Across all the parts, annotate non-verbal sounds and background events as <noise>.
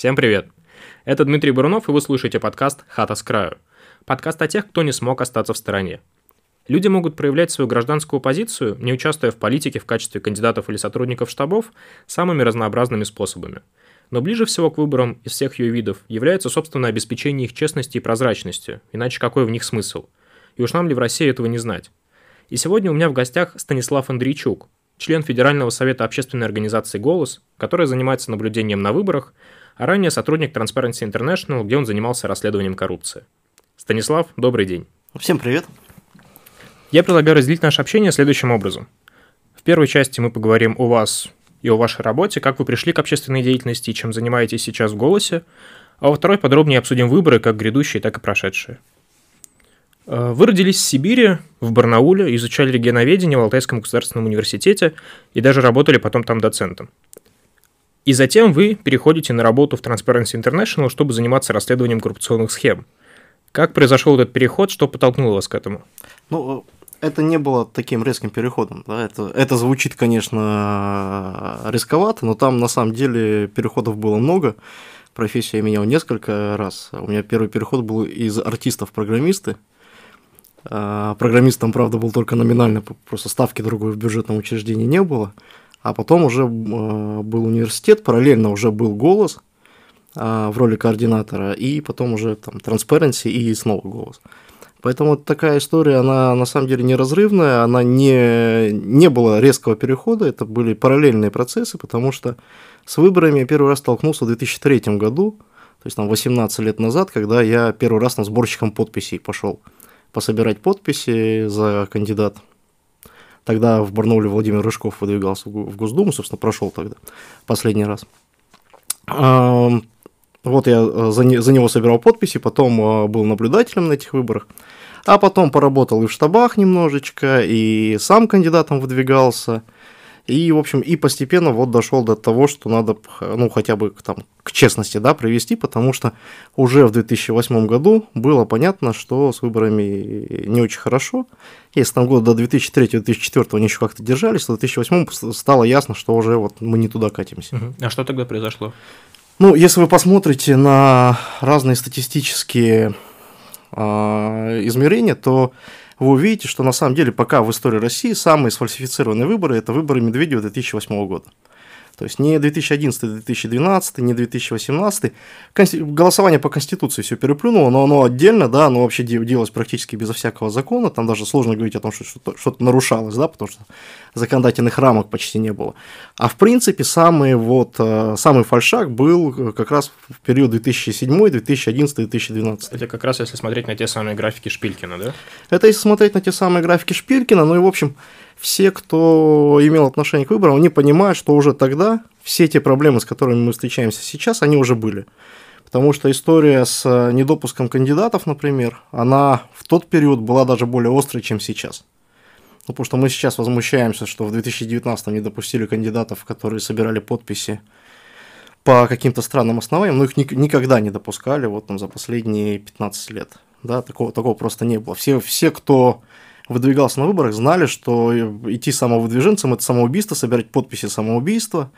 Всем привет! Это Дмитрий Бурунов, и вы слушаете подкаст «Хата с краю». Подкаст о тех, кто не смог остаться в стороне. Люди могут проявлять свою гражданскую позицию, не участвуя в политике в качестве кандидатов или сотрудников штабов, самыми разнообразными способами. Но ближе всего к выборам из всех ее видов является собственное обеспечение их честности и прозрачности, иначе какой в них смысл? И уж нам ли в России этого не знать? И сегодня у меня в гостях Станислав Андрейчук, член Федерального совета общественной организации «Голос», который занимается наблюдением на выборах, а ранее сотрудник Transparency International, где он занимался расследованием коррупции. Станислав, добрый день. Всем привет. Я предлагаю разделить наше общение следующим образом. В первой части мы поговорим о вас и о вашей работе, как вы пришли к общественной деятельности и чем занимаетесь сейчас в «Голосе», а во второй подробнее обсудим выборы, как грядущие, так и прошедшие. Э, вы родились в Сибири, в Барнауле, изучали регионоведение в Алтайском государственном университете и даже работали потом там доцентом. И затем вы переходите на работу в Transparency International, чтобы заниматься расследованием коррупционных схем. Как произошел этот переход, что подтолкнуло вас к этому? Ну, это не было таким резким переходом. Да? Это, это звучит, конечно, рисковато, но там на самом деле переходов было много. Профессию я менял несколько раз. У меня первый переход был из артистов в программисты. А, программистом, правда, был только номинально, просто ставки другой в бюджетном учреждении не было. А потом уже а, был университет, параллельно уже был голос а, в роли координатора, и потом уже там Transparency и снова голос. Поэтому такая история, она на самом деле неразрывная, она не, не было резкого перехода, это были параллельные процессы, потому что с выборами я первый раз столкнулся в 2003 году, то есть там 18 лет назад, когда я первый раз на сборщиком подписей пошел пособирать подписи за кандидат. Тогда в Барнауле Владимир Рыжков выдвигался в Госдуму, собственно, прошел тогда последний раз. Вот я э, за, не, за него собирал подписи, потом э, был наблюдателем на этих выборах, а потом поработал и в штабах немножечко, и сам кандидатом выдвигался – и, в общем, и постепенно вот дошел до того, что надо, ну, хотя бы там, к честности, да, привести, потому что уже в 2008 году было понятно, что с выборами не очень хорошо. Если там год до 2003-2004 они еще как-то держались, то в 2008 стало ясно, что уже вот мы не туда катимся. А что тогда произошло? Ну, если вы посмотрите на разные статистические э, измерения, то вы увидите, что на самом деле пока в истории России самые сфальсифицированные выборы – это выборы Медведева 2008 года. То есть не 2011-2012, не 2018. Голосование по Конституции все переплюнуло, но оно отдельно, да, оно вообще делалось практически безо всякого закона. Там даже сложно говорить о том, что что-то нарушалось, да, потому что законодательных рамок почти не было. А в принципе самый, вот, э, самый фальшак был как раз в период 2007, 2011, 2012. Это как раз если смотреть на те самые графики Шпилькина, да? Это если смотреть на те самые графики Шпилькина, ну и в общем все, кто имел отношение к выборам, они понимают, что уже тогда все те проблемы, с которыми мы встречаемся сейчас, они уже были. Потому что история с э, недопуском кандидатов, например, она в тот период была даже более острой, чем сейчас. Ну, потому что мы сейчас возмущаемся, что в 2019 не допустили кандидатов, которые собирали подписи по каким-то странным основаниям, но их ни- никогда не допускали вот там за последние 15 лет. Да, такого, такого просто не было. Все, все, кто выдвигался на выборах, знали, что идти самовыдвиженцем – это самоубийство, собирать подписи самоубийства.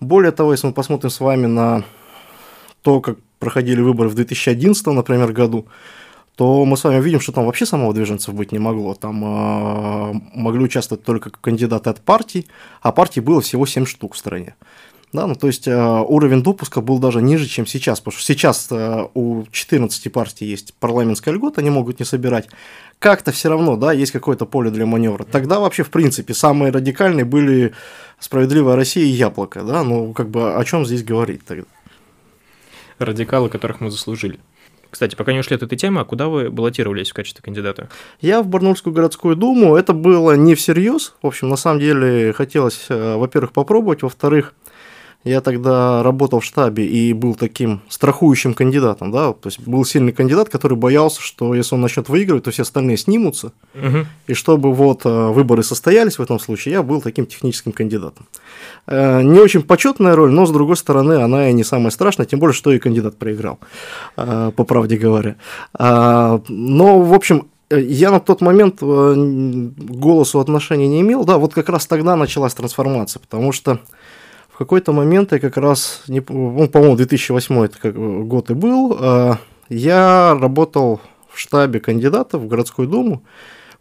Более того, если мы посмотрим с вами на то, как проходили выборы в 2011, например, году, то мы с вами видим, что там вообще самовыдвиженцев быть не могло. Там э, могли участвовать только кандидаты от партий, а партий было всего 7 штук в стране. Да, ну, то есть э, уровень допуска был даже ниже, чем сейчас, потому что сейчас э, у 14 партий есть парламентская льгота, они могут не собирать. Как-то все равно, да, есть какое-то поле для маневра. Тогда вообще, в принципе, самые радикальные были «Справедливая Россия» и «Яблоко», да, ну, как бы о чем здесь говорить тогда? Радикалы, которых мы заслужили. Кстати, пока не ушли от этой темы, а куда вы баллотировались в качестве кандидата? Я в Барнаульскую городскую думу. Это было не всерьез. В общем, на самом деле хотелось, э, во-первых, попробовать, во-вторых, я тогда работал в штабе и был таким страхующим кандидатом, да, то есть был сильный кандидат, который боялся, что если он начнет выигрывать, то все остальные снимутся, угу. и чтобы вот э, выборы состоялись в этом случае, я был таким техническим кандидатом. Э, не очень почетная роль, но с другой стороны она и не самая страшная, тем более, что и кандидат проиграл, э, по правде говоря. Но, в общем, я на тот момент голосу отношения не имел, да, вот как раз тогда началась трансформация, потому что в какой-то момент я как раз, не, ну, по-моему, 2008 это как год и был, э, я работал в штабе кандидатов в городскую думу.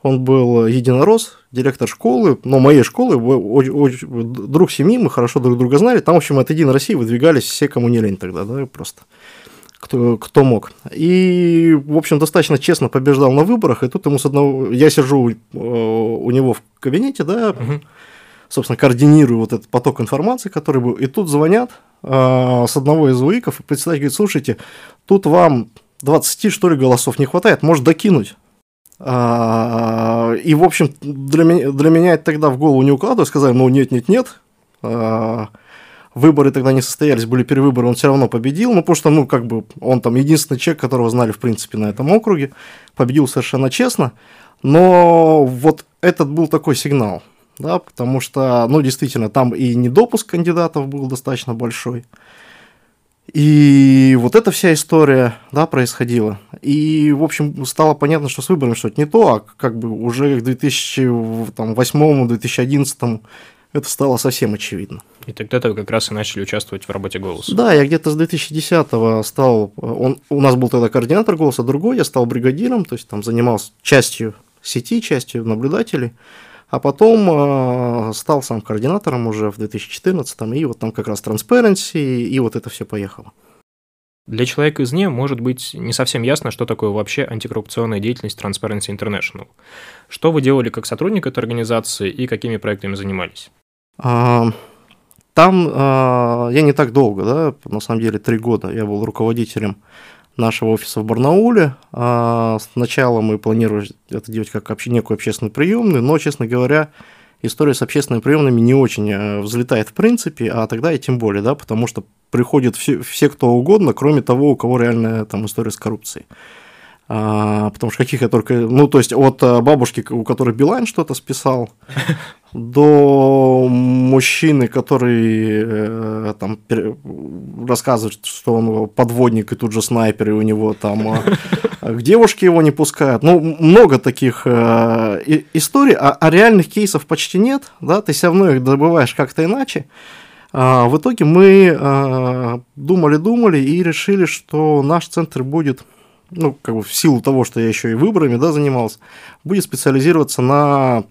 Он был единорос, директор школы, но моей школы, друг семьи, мы хорошо друг друга знали. Там, в общем, от Единой России выдвигались все, кому не лень тогда, да, просто кто, кто мог. И, в общем, достаточно честно побеждал на выборах, и тут ему с одного... Я сижу э, у него в кабинете, да, угу. Собственно, координирую вот этот поток информации, который был, и тут звонят э, с одного из УИКов, и председатель говорит, слушайте, тут вам 20, что ли, голосов не хватает, может докинуть. А, и, в общем, для меня, для меня это тогда в голову не укладывалось, сказали, ну, нет, нет, нет, а, выборы тогда не состоялись, были перевыборы, он все равно победил, ну, потому что, ну, как бы, он там единственный человек, которого знали, в принципе, на этом округе, победил совершенно честно, но вот этот был такой сигнал, да, потому что, ну, действительно, там и недопуск кандидатов был достаточно большой, и вот эта вся история, да, происходила. И, в общем, стало понятно, что с выборами что-то не то, а как бы уже к 2008-2011 это стало совсем очевидно. И тогда вы как раз и начали участвовать в работе «Голоса». Да, я где-то с 2010-го стал, он, у нас был тогда координатор «Голоса» другой, я стал бригадиром, то есть там занимался частью сети, частью наблюдателей, а потом э, стал сам координатором уже в 2014 и вот там как раз Transparency, и вот это все поехало. Для человека извне может быть не совсем ясно, что такое вообще антикоррупционная деятельность Transparency International. Что вы делали как сотрудник этой организации и какими проектами занимались? А, там а, я не так долго, да, на самом деле три года я был руководителем нашего офиса в Барнауле. А, сначала мы планировали это делать как обще, некую общественную приемную, но, честно говоря, история с общественными приемными не очень э, взлетает в принципе, а тогда и тем более, да, потому что приходят все, все кто угодно, кроме того, у кого реальная там история с коррупцией. А, потому что каких я только... Ну, то есть, от э, бабушки, у которой Билайн что-то списал, до мужчины, который э, там рассказывает, что он подводник и тут же снайпер, и у него там э, к девушке его не пускают. Ну, много таких э, историй, а, а реальных кейсов почти нет, да, ты все равно их добываешь как-то иначе. А, в итоге мы думали-думали и решили, что наш центр будет ну, как бы в силу того, что я еще и выборами, да, занимался, будет специализироваться на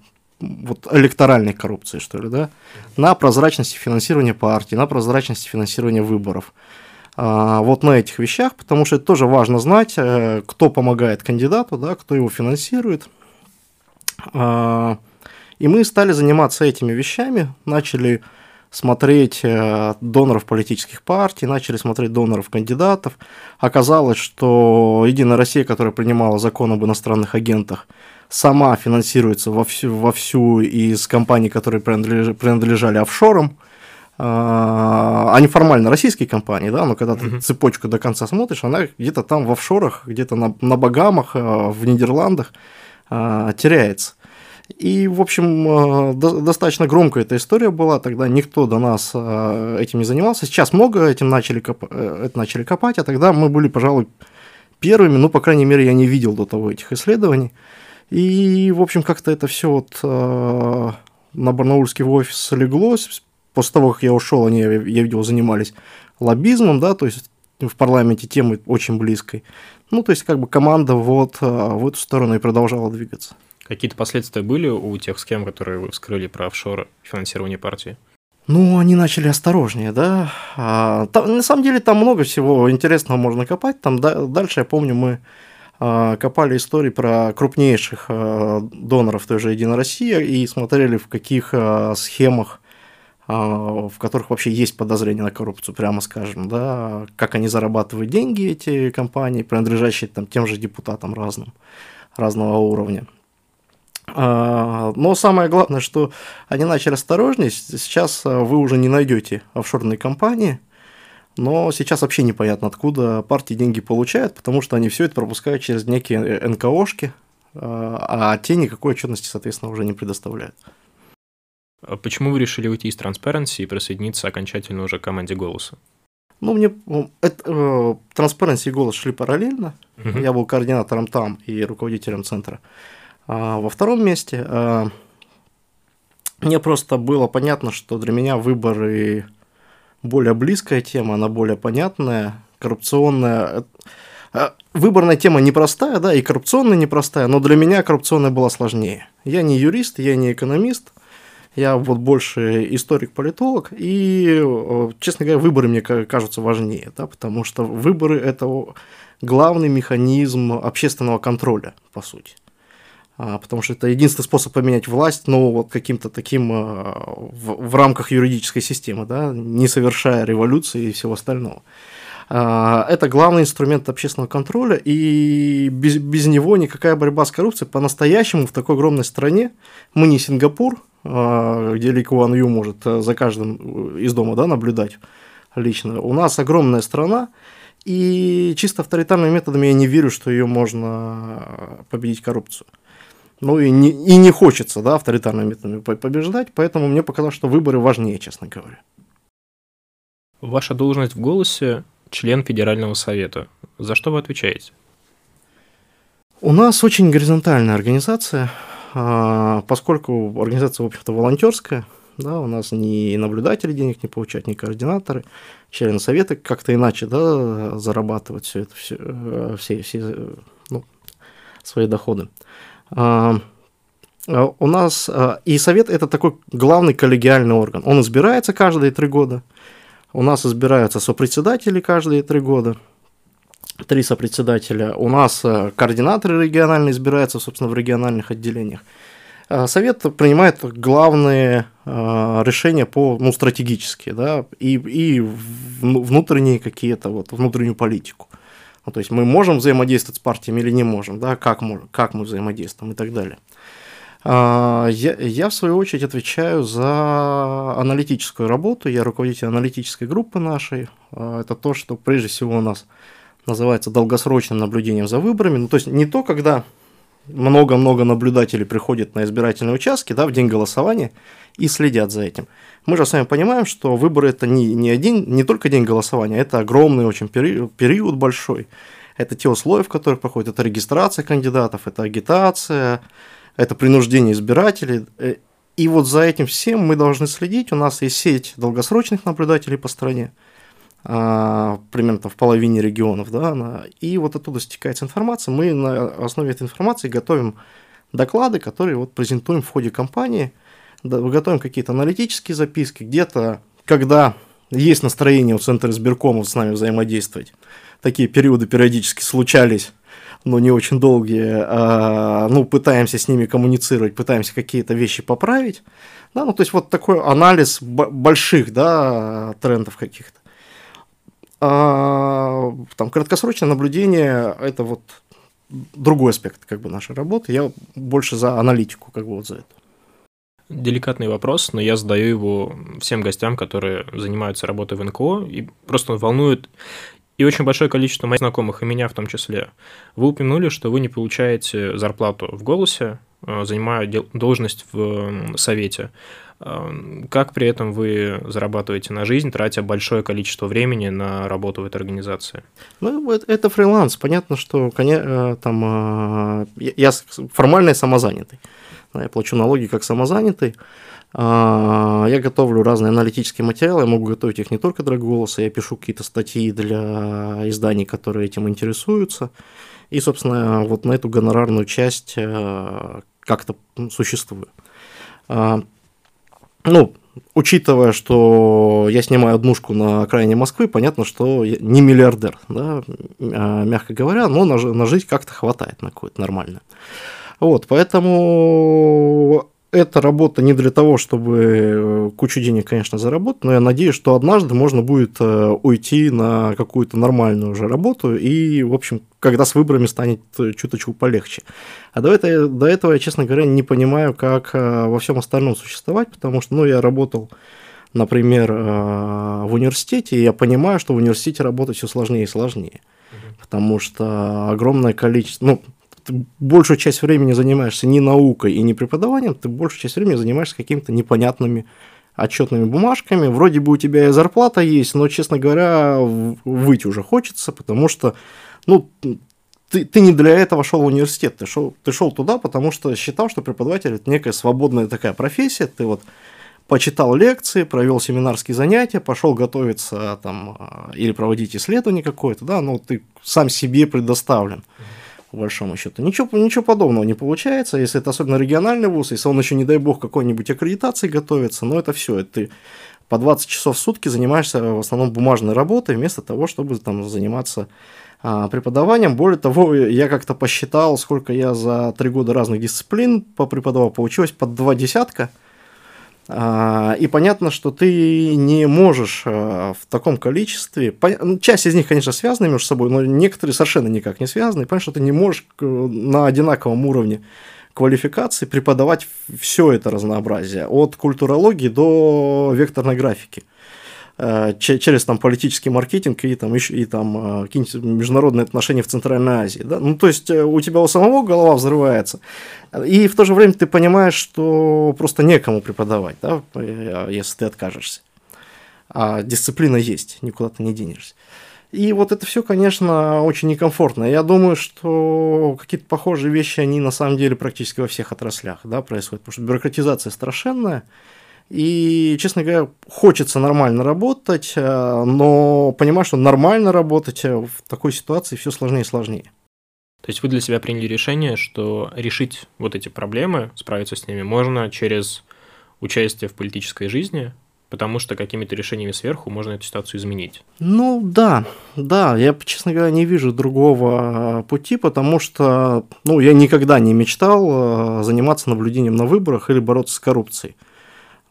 вот электоральной коррупции, что ли, да, на прозрачности финансирования партий, на прозрачности финансирования выборов. А, вот на этих вещах, потому что это тоже важно знать, э, кто помогает кандидату, да, кто его финансирует. А, и мы стали заниматься этими вещами, начали смотреть э, доноров политических партий, начали смотреть доноров кандидатов. Оказалось, что Единая Россия, которая принимала закон об иностранных агентах, сама финансируется вовсю, вовсю из компаний, которые принадлежали, принадлежали офшорам, а не формально российские компании, да, но когда ты uh-huh. цепочку до конца смотришь, она где-то там в офшорах, где-то на, на Багамах, а, в Нидерландах а, теряется. И, в общем, до, достаточно громкая эта история была, тогда никто до нас этим не занимался. Сейчас много этим начали, коп... Э, это начали копать, а тогда мы были, пожалуй, первыми, ну, по крайней мере, я не видел до того этих исследований. И, в общем, как-то это все вот э, на барнаульский офис леглось. После того, как я ушел, они, я видел, занимались лоббизмом, да, то есть в парламенте темы очень близкой. Ну, то есть, как бы команда вот э, в эту сторону и продолжала двигаться. Какие-то последствия были у тех схем, которые вы вскрыли про офшоры финансирование партии? Ну, они начали осторожнее, да. А, там, на самом деле там много всего интересного можно копать. Там да, дальше, я помню, мы копали истории про крупнейших а, доноров той же Единой России и смотрели, в каких а, схемах, в которых вообще есть подозрение на коррупцию, прямо скажем, да, как они зарабатывают деньги, эти компании, принадлежащие там, тем же депутатам разным, разного уровня. Но самое главное, что они начали осторожнее. Сейчас вы уже не найдете офшорные компании – но сейчас вообще непонятно, откуда партии деньги получают, потому что они все это пропускают через некие НКОшки, а, а те никакой отчетности, соответственно, уже не предоставляют. А почему вы решили уйти из Transparency и присоединиться окончательно уже к команде «Голоса»? Ну, мне это, э, Transparency и «Голос» шли параллельно. Uh-huh. Я был координатором там и руководителем центра. А во втором месте а, мне просто было понятно, что для меня выборы более близкая тема, она более понятная, коррупционная. Э, выборная тема непростая, да, и коррупционная непростая, но для меня коррупционная была сложнее. Я не юрист, я не экономист, я вот больше историк-политолог, и, честно говоря, выборы мне кажутся важнее, да, потому что выборы – это главный механизм общественного контроля, по сути. А, потому что это единственный способ поменять власть, но вот каким-то таким а, в, в рамках юридической системы, да, не совершая революции и всего остального. А, это главный инструмент общественного контроля, и без, без него никакая борьба с коррупцией по-настоящему в такой огромной стране, мы не Сингапур, где Ли Куан Ю может э, за каждым из дома да, наблюдать лично. У нас огромная страна, и чисто авторитарными методами я не верю, что ее можно победить коррупцию. Ну и не, и не хочется да, авторитарными методами побеждать, поэтому мне показалось, что выборы важнее, честно говоря. Ваша должность в «Голосе» член Федерального совета. За что вы отвечаете? У нас очень горизонтальная организация, а, поскольку организация, в общем-то, волонтерская, да, у нас ни наблюдатели денег не получают, ни координаторы, члены совета как-то иначе да, зарабатывать все это, все, э, все, все ну, свои доходы. А, а, у нас и совет это такой главный коллегиальный орган. Он избирается каждые три года. У нас избираются сопредседатели каждые три года, три сопредседателя. У нас координаторы региональные избираются, собственно, в региональных отделениях. Совет принимает главные решения по, ну, стратегические, да, и, и внутренние какие-то, вот, внутреннюю политику. Ну, то есть мы можем взаимодействовать с партиями или не можем, да, как, можем, как мы взаимодействуем и так далее. А, я, я, в свою очередь, отвечаю за аналитическую работу. Я руководитель аналитической группы нашей. А, это то, что прежде всего у нас называется долгосрочным наблюдением за выборами. Ну, то есть не то, когда много-много наблюдателей приходят на избирательные участки да, в день голосования и следят за этим. Мы же с вами понимаем, что выборы это не, не, один, не только день голосования, это огромный очень период, период большой. Это те условия, в которых проходит, это регистрация кандидатов, это агитация, это принуждение избирателей. Э, и вот за этим всем мы должны следить. У нас есть сеть долгосрочных наблюдателей по стране, а, примерно в половине регионов, да, и вот оттуда стекается информация. Мы на основе этой информации готовим доклады, которые вот презентуем в ходе кампании, готовим какие-то аналитические записки, где-то, когда есть настроение у Центра избиркомов с нами взаимодействовать, такие периоды периодически случались, но не очень долгие, а, ну, пытаемся с ними коммуницировать, пытаемся какие-то вещи поправить, да, ну, то есть вот такой анализ больших, да, трендов каких-то. А, там краткосрочное наблюдение – это вот другой аспект как бы нашей работы. Я больше за аналитику, как бы вот за это. Деликатный вопрос, но я задаю его всем гостям, которые занимаются работой в НКО, и просто волнует и очень большое количество моих знакомых, и меня в том числе. Вы упомянули, что вы не получаете зарплату в голосе, э, занимая должность в совете. Э, как при этом вы зарабатываете на жизнь, тратя большое количество времени на работу в этой организации? Ну, это фриланс. Понятно, что э, там, я формально самозанятый. Я плачу налоги как самозанятый. А, я готовлю разные аналитические материалы, я могу готовить их не только для голоса, я пишу какие-то статьи для изданий, которые этим интересуются. И, собственно, вот на эту гонорарную часть э, как-то существую. Ну, учитывая, что я снимаю однушку на окраине Москвы, понятно, что я не миллиардер, да, а, мягко говоря, но на, на жизнь как-то хватает на какое-то нормальное. Вот, поэтому эта работа не для того, чтобы э, кучу денег, конечно, заработать, но я надеюсь, что однажды можно будет э, уйти на какую-то нормальную уже работу, и, в общем, когда с выборами станет э, чуточку полегче. А до этого, до этого я, честно говоря, не понимаю, как во всем остальном существовать, потому что, ну, я работал например, в университете, и я понимаю, что в университете работать все сложнее и сложнее. Потому что огромное количество, ну, ты большую часть времени занимаешься не наукой и не преподаванием, ты большую часть времени занимаешься какими-то непонятными отчетными бумажками. Вроде бы у тебя и зарплата есть, но, честно говоря, выйти уже хочется, потому что, ну, ты, ты не для этого шел в университет, ты шел, ты шел туда, потому что считал, что преподаватель это некая свободная такая профессия, ты вот почитал лекции, провел семинарские занятия, пошел готовиться там или проводить исследование какое-то, да, ну ты сам себе предоставлен по большому счету. Ничего, ничего подобного не получается, если это особенно региональный вуз, если он еще, не дай бог, какой-нибудь аккредитации готовится, но это все, это ты по 20 часов в сутки занимаешься в основном бумажной работой, вместо того, чтобы там заниматься а, преподаванием. Более того, я как-то посчитал, сколько я за три года разных дисциплин попреподавал, получилось под два десятка. А, и понятно, что ты не можешь а, в таком количестве, ну, часть из них, конечно, связаны между собой, но некоторые совершенно никак не связаны. Понятно, что ты не можешь на одинаковом уровне квалификации преподавать все это разнообразие, от культурологии до векторной графики э, через там политический маркетинг и там еще и там э, какие-нибудь международные отношения в Центральной Азии, да, ну то есть э, у тебя у самого голова взрывается, и в то же время ты понимаешь, что просто некому преподавать, да, если ты откажешься, а дисциплина есть, никуда ты не денешься. И вот это все, конечно, очень некомфортно. Я думаю, что какие-то похожие вещи, они на самом деле практически во всех отраслях да, происходят, потому что бюрократизация страшенная, и, честно говоря, хочется нормально работать, э, но понимаю, что нормально работать в такой ситуации все сложнее и сложнее. То есть вы для себя приняли решение, что решить вот эти проблемы, справиться с ними можно через участие в политической жизни, потому что какими-то решениями сверху можно эту ситуацию изменить. Ну да, да, я, честно говоря, не вижу другого а, пути, потому что ну, я никогда не мечтал заниматься наблюдением на выборах или бороться с коррупцией.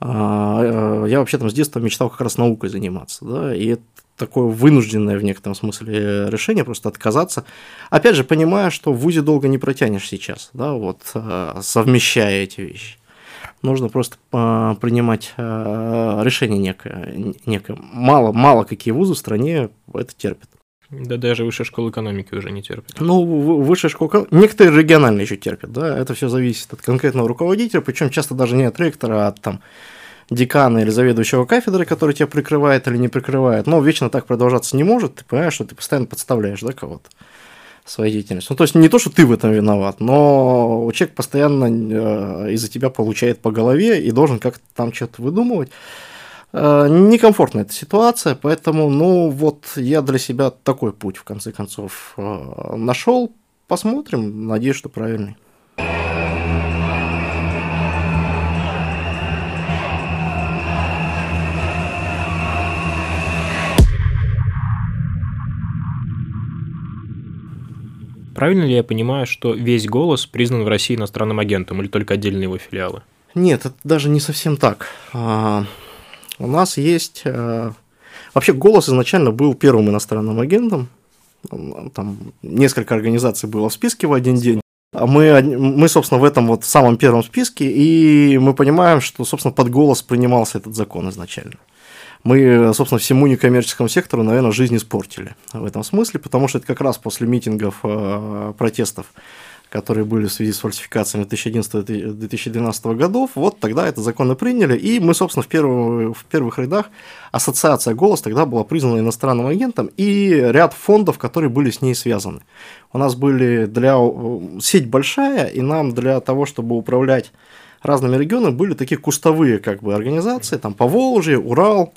А, я вообще там с детства мечтал как раз наукой заниматься, да, и это такое вынужденное в некотором смысле решение, просто отказаться. Опять же, понимая, что в ВУЗе долго не протянешь сейчас, да, вот, совмещая эти вещи нужно просто а, принимать а, решение некое, некое. Мало, мало какие вузы в стране это терпят. Да даже высшая школа экономики уже не терпит. Ну, высшая школа некоторые региональные еще терпят, да, это все зависит от конкретного руководителя, причем часто даже не от ректора, а от там декана или заведующего кафедры, который тебя прикрывает или не прикрывает. Но вечно так продолжаться не может, ты понимаешь, что ты постоянно подставляешь, да, кого-то своей деятельностью. Ну, то есть не то, что ты в этом виноват, но человек постоянно э, из-за тебя получает по голове и должен как-то там что-то выдумывать. Э, некомфортная эта ситуация, поэтому, ну, вот я для себя такой путь, в конце концов, э, нашел. Посмотрим, надеюсь, что правильный. Правильно ли я понимаю, что весь голос признан в России иностранным агентом или только отдельные его филиалы? Нет, это даже не совсем так. У нас есть... А, вообще, голос изначально был первым иностранным агентом. Там несколько организаций было в списке в один день. А мы, мы, собственно, в этом вот самом первом списке, и мы понимаем, что, собственно, под голос принимался этот закон изначально мы, собственно, всему некоммерческому сектору, наверное, жизнь испортили в этом смысле, потому что это как раз после митингов, э, протестов, которые были в связи с фальсификациями 2011-2012 годов, вот тогда этот закон и приняли, и мы, собственно, в, первых, в первых рядах ассоциация «Голос» тогда была признана иностранным агентом, и ряд фондов, которые были с ней связаны. У нас были для... сеть большая, и нам для того, чтобы управлять разными регионами, были такие кустовые как бы организации, там Поволжье, Урал,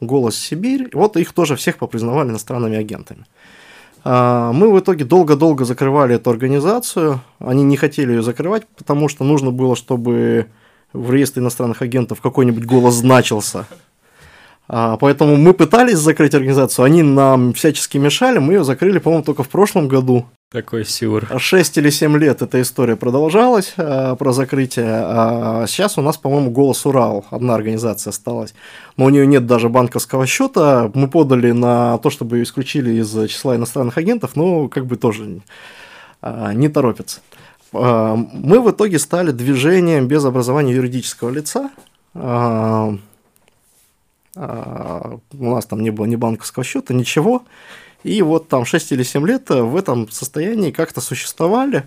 «Голос Сибирь». Вот их тоже всех попризнавали иностранными агентами. А, мы в итоге долго-долго закрывали эту организацию. Они не хотели ее закрывать, потому что нужно было, чтобы в реестре иностранных агентов какой-нибудь голос значился. А, поэтому мы пытались закрыть организацию, они нам всячески мешали, мы ее закрыли, по-моему, только в прошлом году. Такой сюр. 6 или 7 лет эта история продолжалась э, про закрытие. А сейчас у нас, по-моему, «Голос Урал», одна организация осталась. Но у нее нет даже банковского счета. Мы подали на то, чтобы ее исключили из числа иностранных агентов, но как бы тоже э, не торопятся. Э, мы в итоге стали движением без образования юридического лица. Э, э, у нас там не было ни банковского счета, ничего. И вот там 6 или 7 лет э, в этом состоянии как-то существовали.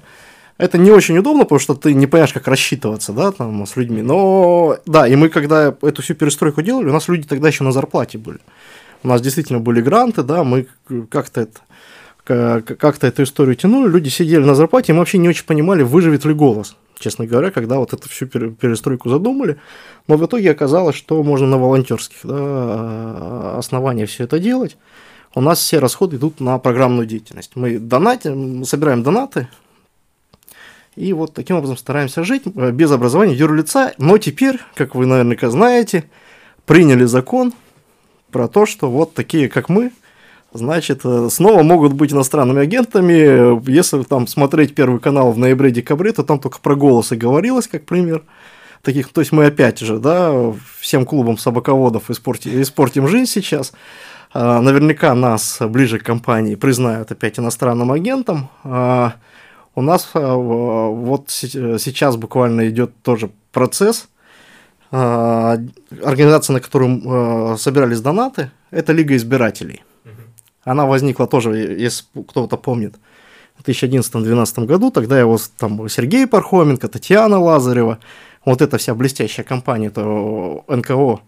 Это не очень удобно, потому что ты не понимаешь, как рассчитываться, да, там, с людьми. Но, да, и мы, когда эту всю перестройку делали, у нас люди тогда еще на зарплате были. У нас действительно были гранты, да, мы как-то это как-то эту историю тянули, люди сидели на зарплате, и мы вообще не очень понимали, выживет ли голос. честно говоря, когда вот эту всю перестройку задумали. Но в итоге оказалось, что можно на волонтерских да, основаниях все это делать. У нас все расходы идут на программную деятельность. Мы донатим, собираем донаты, и вот таким образом стараемся жить э, без образования юрлица. Но теперь, как вы наверняка знаете, приняли закон про то, что вот такие, как мы, значит, э, снова могут быть иностранными агентами. Если там смотреть первый канал в ноябре-декабре, то там только про голосы говорилось, как пример. Таких, то есть мы опять же, да, всем клубам собаководов испортим, испортим жизнь сейчас. А, наверняка нас ближе к компании признают опять иностранным агентом. А, у нас а, вот сейчас буквально идет тоже процесс. Организация, на которую собирались донаты, это Лига избирателей. Она возникла тоже, если кто-то помнит, в 2011-2012 году. Тогда его там Сергей Пархоменко, Татьяна Лазарева, вот эта вся блестящая компания, это НКО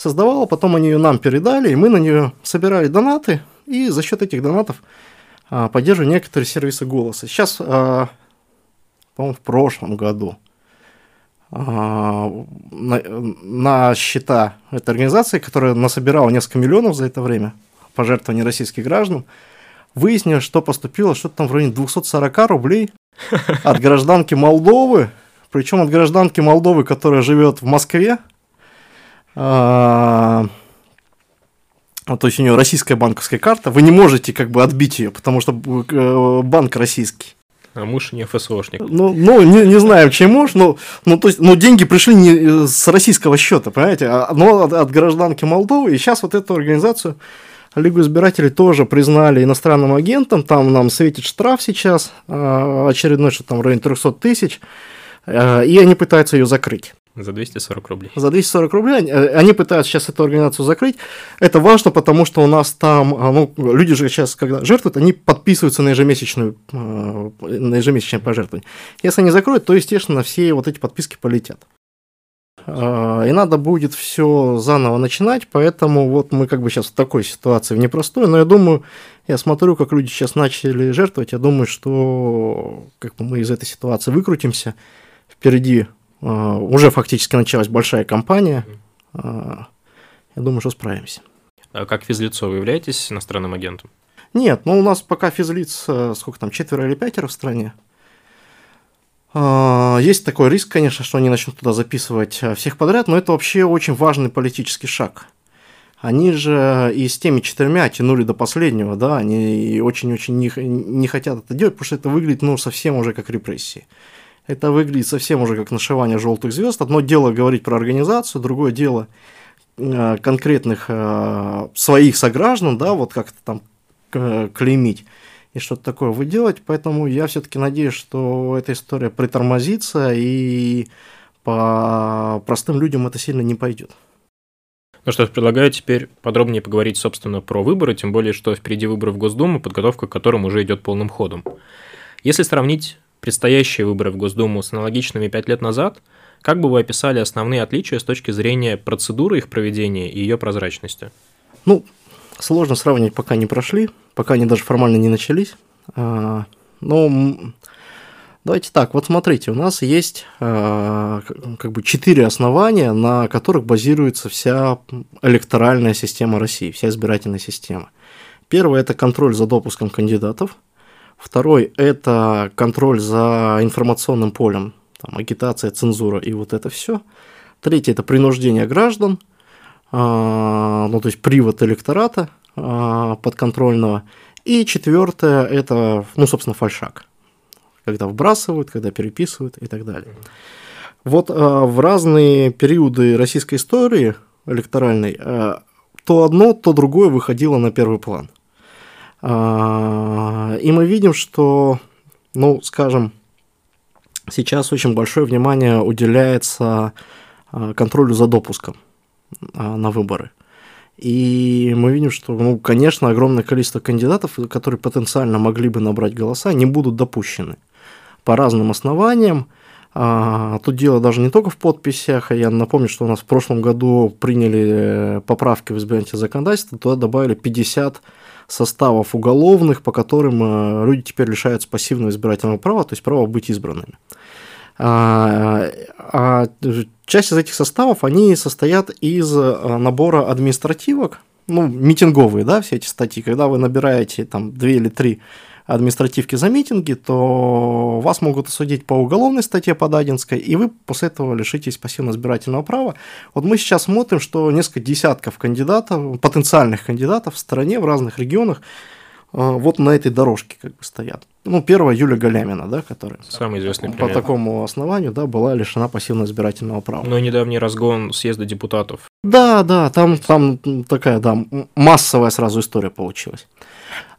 создавала, потом они ее нам передали, и мы на нее собирали донаты, и за счет этих донатов а, поддерживали некоторые сервисы голоса. Сейчас, а, по-моему, в прошлом году а, на, на счета этой организации, которая насобирала несколько миллионов за это время, пожертвований российских граждан, выяснилось, что поступило что-то там в районе 240 рублей <laughs> от гражданки Молдовы, причем от гражданки Молдовы, которая живет в Москве, то есть у нее российская банковская карта, вы не можете как бы отбить ее, потому что э, банк российский. А муж не ФСОшник. Ну, ну не, не знаю, чем муж, но, ну, то есть, но деньги пришли не э, с российского счета, понимаете, а, но от, от гражданки Молдовы, и сейчас вот эту организацию Лигу избирателей тоже признали иностранным агентом, там нам светит штраф сейчас, а, очередной, что там в районе 300 тысяч, и они пытаются ее закрыть. За 240 рублей. За 240 рублей они, э, они пытаются сейчас эту организацию закрыть. Это важно, потому что у нас там, а, ну, люди же сейчас, когда жертвуют, они подписываются на ежемесячную, э, на ежемесячное пожертвование. Если они закроют, то, естественно, все вот эти подписки полетят. А, и надо будет все заново начинать, поэтому вот мы как бы сейчас в такой ситуации, в непростой, но я думаю, я смотрю, как люди сейчас начали жертвовать, я думаю, что как бы мы из этой ситуации выкрутимся, впереди а, уже фактически началась большая кампания. А, я думаю, что справимся. А как физлицо вы являетесь иностранным агентом? Нет, ну у нас пока физлиц, э, сколько там, четверо или пятеро в стране. Есть такой риск, конечно, что они начнут туда записывать э, всех подряд, но это вообще очень важный политический шаг. Они же и с теми четырьмя тянули до последнего, да, они очень-очень не, не хотят это делать, потому что это выглядит, ну, совсем уже как репрессии. Это выглядит совсем уже как нашивание желтых звезд. Одно дело говорить про организацию, другое дело э, конкретных э, своих сограждан, да, вот как-то там клеймить и что-то такое вы делать. Поэтому я все-таки надеюсь, что эта история притормозится и по простым людям это сильно не пойдет. Ну что ж, предлагаю теперь подробнее поговорить, собственно, про выборы, тем более, что впереди выборы в Госдуму, подготовка к которым уже идет полным ходом. Если сравнить предстоящие выборы в Госдуму с аналогичными пять лет назад, как бы вы описали основные отличия с точки зрения процедуры их проведения и ее прозрачности? Ну, сложно сравнить, пока не прошли, пока они даже формально не начались. А, но давайте так, вот смотрите, у нас есть а, как бы четыре основания, на которых базируется вся электоральная система России, вся избирательная система. Первое – это контроль за допуском кандидатов – Второй – это контроль за информационным полем, там, агитация, цензура и вот это все. Третий – это принуждение граждан, а, ну, то есть привод электората а, подконтрольного. И четвертое – это, ну, собственно, фальшак, когда вбрасывают, когда переписывают и так далее. Вот а, в разные периоды российской истории электоральной то одно, то другое выходило на первый план – и мы видим, что, ну, скажем, сейчас очень большое внимание уделяется а, контролю за допуском а, на выборы. И мы видим, что, ну, конечно, огромное количество кандидатов, которые потенциально могли бы набрать голоса, не будут допущены по разным основаниям. Тут дело даже не только в подписях. Я напомню, что у нас в прошлом году приняли э, поправки в избирательное законодательство, туда добавили 50 составов уголовных, по которым э, люди теперь лишаются пассивного избирательного права, то есть права быть избранными. А, а часть из этих составов, они состоят из набора административок, ну, митинговые, да, все эти статьи, когда вы набираете там две или три административки за митинги, то вас могут осудить по уголовной статье по Дадинской, и вы после этого лишитесь пассивно-избирательного права. Вот мы сейчас смотрим, что несколько десятков кандидатов, потенциальных кандидатов в стране, в разных регионах, а, вот на этой дорожке как бы стоят. Ну, первая Юля Галямина, да, которая Самый известный по такому основанию, да, была лишена пассивно-избирательного права. Но недавний разгон съезда депутатов. Да, да, там, там такая, да, массовая сразу история получилась.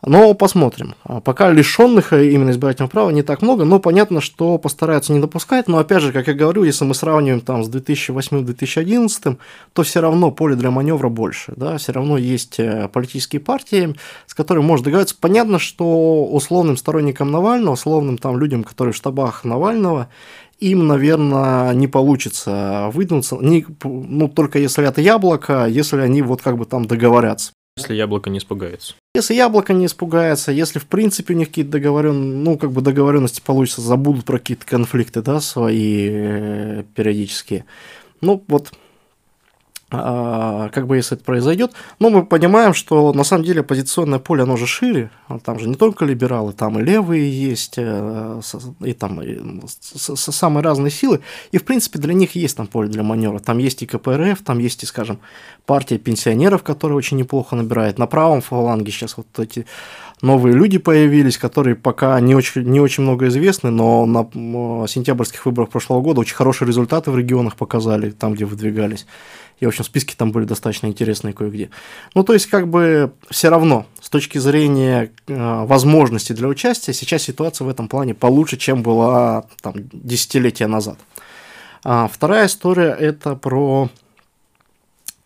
Но посмотрим. А пока лишенных именно избирательного права не так много, но понятно, что постараются не допускать. Но опять же, как я говорю, если мы сравниваем там с 2008-2011, то все равно поле для маневра больше. Да? Все равно есть э, политические партии, с которыми можно договориться. Понятно, что условным сторонникам Навального, условным там людям, которые в штабах Навального, им, наверное, не получится выдвинуться, не, ну, только если это яблоко, если они вот как бы там договорятся. Если яблоко не испугается. Если яблоко не испугается, если в принципе у них какие-то договоренности, ну, как бы договоренности получится, забудут про какие-то конфликты, да, свои э, периодические. Ну, вот как бы если это произойдет. Но мы понимаем, что на самом деле оппозиционное поле, оно же шире, там же не только либералы, там и левые есть, э, и там и самые разные силы, и в принципе для них есть там поле для маневра, там есть и КПРФ, там есть и, скажем, партия пенсионеров, которая очень неплохо набирает, на правом фаланге сейчас вот эти новые люди появились, которые пока не очень, не очень много известны, но на сентябрьских выборах прошлого года очень хорошие результаты в регионах показали, там, где выдвигались. И, в общем, списки там были достаточно интересные кое-где. Ну, то есть, как бы все равно, с точки зрения э, возможностей для участия, сейчас ситуация в этом плане получше, чем была там десятилетия назад. А вторая история – это про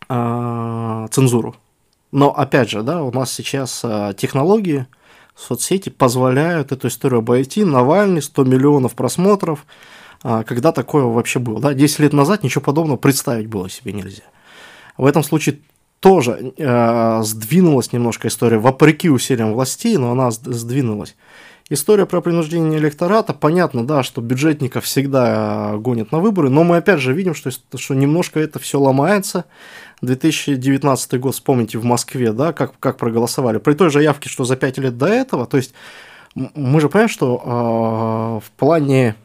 а, цензуру. Но, опять же, да, у нас сейчас а, технологии, соцсети позволяют эту историю обойти. Навальный, 100 миллионов просмотров – а, когда такое вообще было. Да? 10 лет назад ничего подобного представить было себе нельзя. В этом случае тоже э, сдвинулась немножко история, вопреки усилиям властей, но она сдвинулась. История про принуждение электората, понятно, да, что бюджетников всегда э, гонят на выборы, но мы опять же видим, что, что немножко это все ломается. 2019 год, вспомните, в Москве, да, как, как проголосовали. При той же явке, что за 5 лет до этого, то есть мы же понимаем, что э, в плане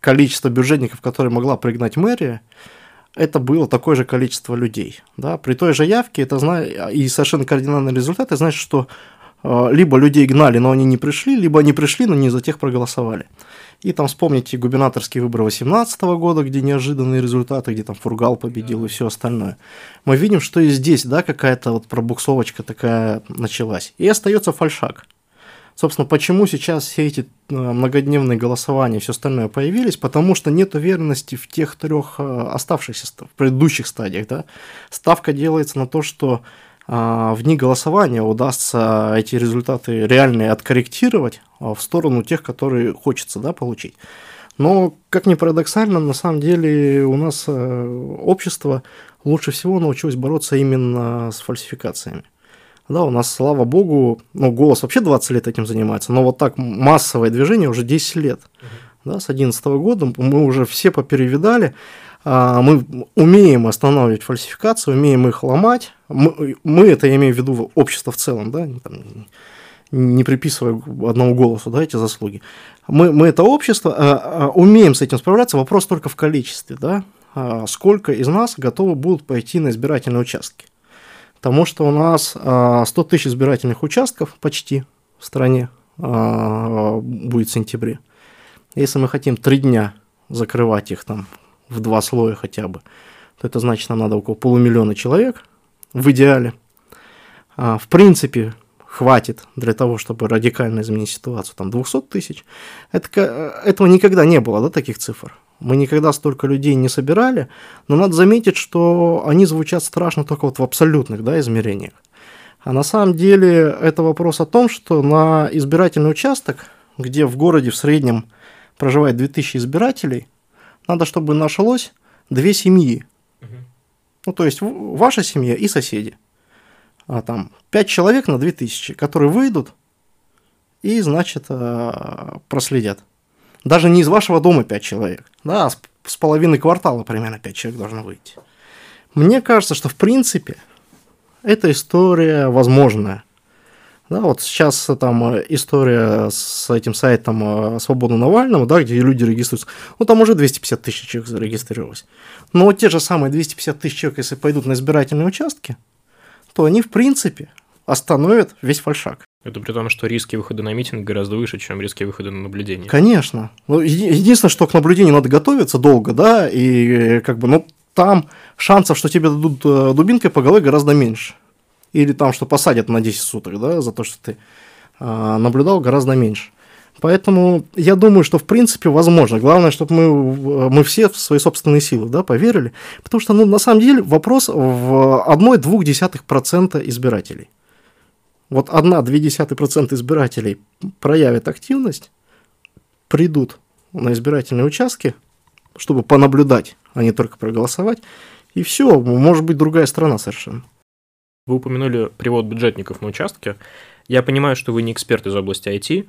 количество бюджетников, которые могла пригнать мэрия, это было такое же количество людей. Да? При той же явке это и совершенно кардинальный результат, это значит, что либо людей гнали, но они не пришли, либо они пришли, но не за тех проголосовали. И там вспомните губернаторские выборы 2018 года, где неожиданные результаты, где там Фургал победил и все остальное. Мы видим, что и здесь, да, какая-то вот пробуксовочка такая началась. И остается фальшак. Собственно, почему сейчас все эти э, многодневные голосования и все остальное появились? Потому что нет уверенности в тех трех э, оставшихся, в предыдущих стадиях. Да? Ставка делается на то, что а, в дни голосования удастся эти результаты реальные откорректировать а, в сторону тех, которые хочется да, получить. Но, как ни парадоксально, на самом деле у нас э, общество лучше всего научилось бороться именно с фальсификациями. Да, у нас, слава богу, ну, голос вообще 20 лет этим занимается, но вот так массовое движение уже 10 лет. Да, с 2011 года мы уже все поперевидали, а, мы умеем останавливать фальсификацию, умеем их ломать. Мы, мы это я имею в виду общество в целом, да, там, не приписывая одному голосу да, эти заслуги. Мы, мы это общество, а, а, умеем с этим справляться, вопрос только в количестве, да, а, сколько из нас готовы будут пойти на избирательные участки. Потому что у нас 100 а, тысяч избирательных участков почти в стране а, будет в сентябре. Если мы хотим три дня закрывать их там в два слоя хотя бы, то это значит, нам надо около полумиллиона человек в идеале. А, в принципе, хватит для того, чтобы радикально изменить ситуацию, там 200 тысяч. Это, этого никогда не было, да, таких цифр. Мы никогда столько людей не собирали, но надо заметить, что они звучат страшно только вот в абсолютных да, измерениях. А на самом деле это вопрос о том, что на избирательный участок, где в городе в среднем проживает 2000 избирателей, надо, чтобы нашлось две семьи. Ну, то есть ваша семья и соседи. А там 5 человек на 2000, которые выйдут и, значит, а, проследят. Даже не из вашего дома 5 человек, да, а с половины квартала примерно 5 человек должно выйти. Мне кажется, что в принципе эта история возможная. Да, вот сейчас там история с этим сайтом Свобода Навального, да, где люди регистрируются, ну там уже 250 тысяч человек зарегистрировалось. Но вот те же самые 250 тысяч человек, если пойдут на избирательные участки, то они в принципе остановят весь фальшак. Это при том, что риски выхода на митинг гораздо выше, чем риски выхода на наблюдение. Конечно. Ну, единственное, что к наблюдению надо готовиться долго, да, и как бы, ну, там шансов, что тебе дадут э, дубинкой по голове гораздо меньше. Или там, что посадят на 10 суток, да, за то, что ты а, наблюдал, гораздо меньше. Поэтому я думаю, что в принципе возможно. Главное, чтобы мы, мы все в свои собственные силы да, поверили. Потому что ну, на самом деле вопрос в 1,2% избирателей. Вот 1,2% избирателей проявят активность, придут на избирательные участки, чтобы понаблюдать, а не только проголосовать, и все, может быть другая страна совершенно. Вы упомянули привод бюджетников на участке. Я понимаю, что вы не эксперт из области IT,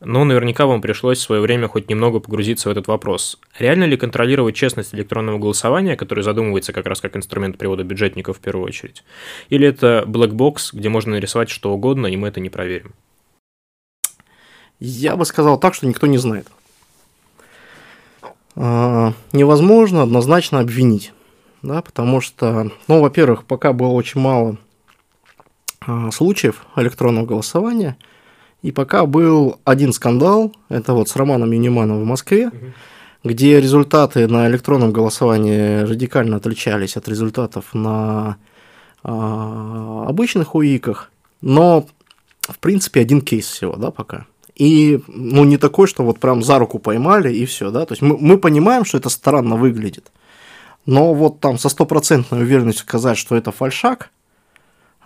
но наверняка вам пришлось в свое время хоть немного погрузиться в этот вопрос. Реально ли контролировать честность электронного голосования, которое задумывается как раз как инструмент привода бюджетников в первую очередь? Или это black box, где можно нарисовать что угодно, и мы это не проверим? Я бы сказал так, что никто не знает. А, невозможно однозначно обвинить, да, потому что, ну, во-первых, пока было очень мало случаев электронного голосования – и пока был один скандал, это вот с Романом Юнеманом в Москве, угу. где результаты на электронном голосовании радикально отличались от результатов на а, обычных УИКах, но в принципе один кейс всего, да, пока. И, ну, не такой, что вот прям за руку поймали и все, да, то есть мы, мы понимаем, что это странно выглядит, но вот там со стопроцентной уверенностью сказать, что это фальшак –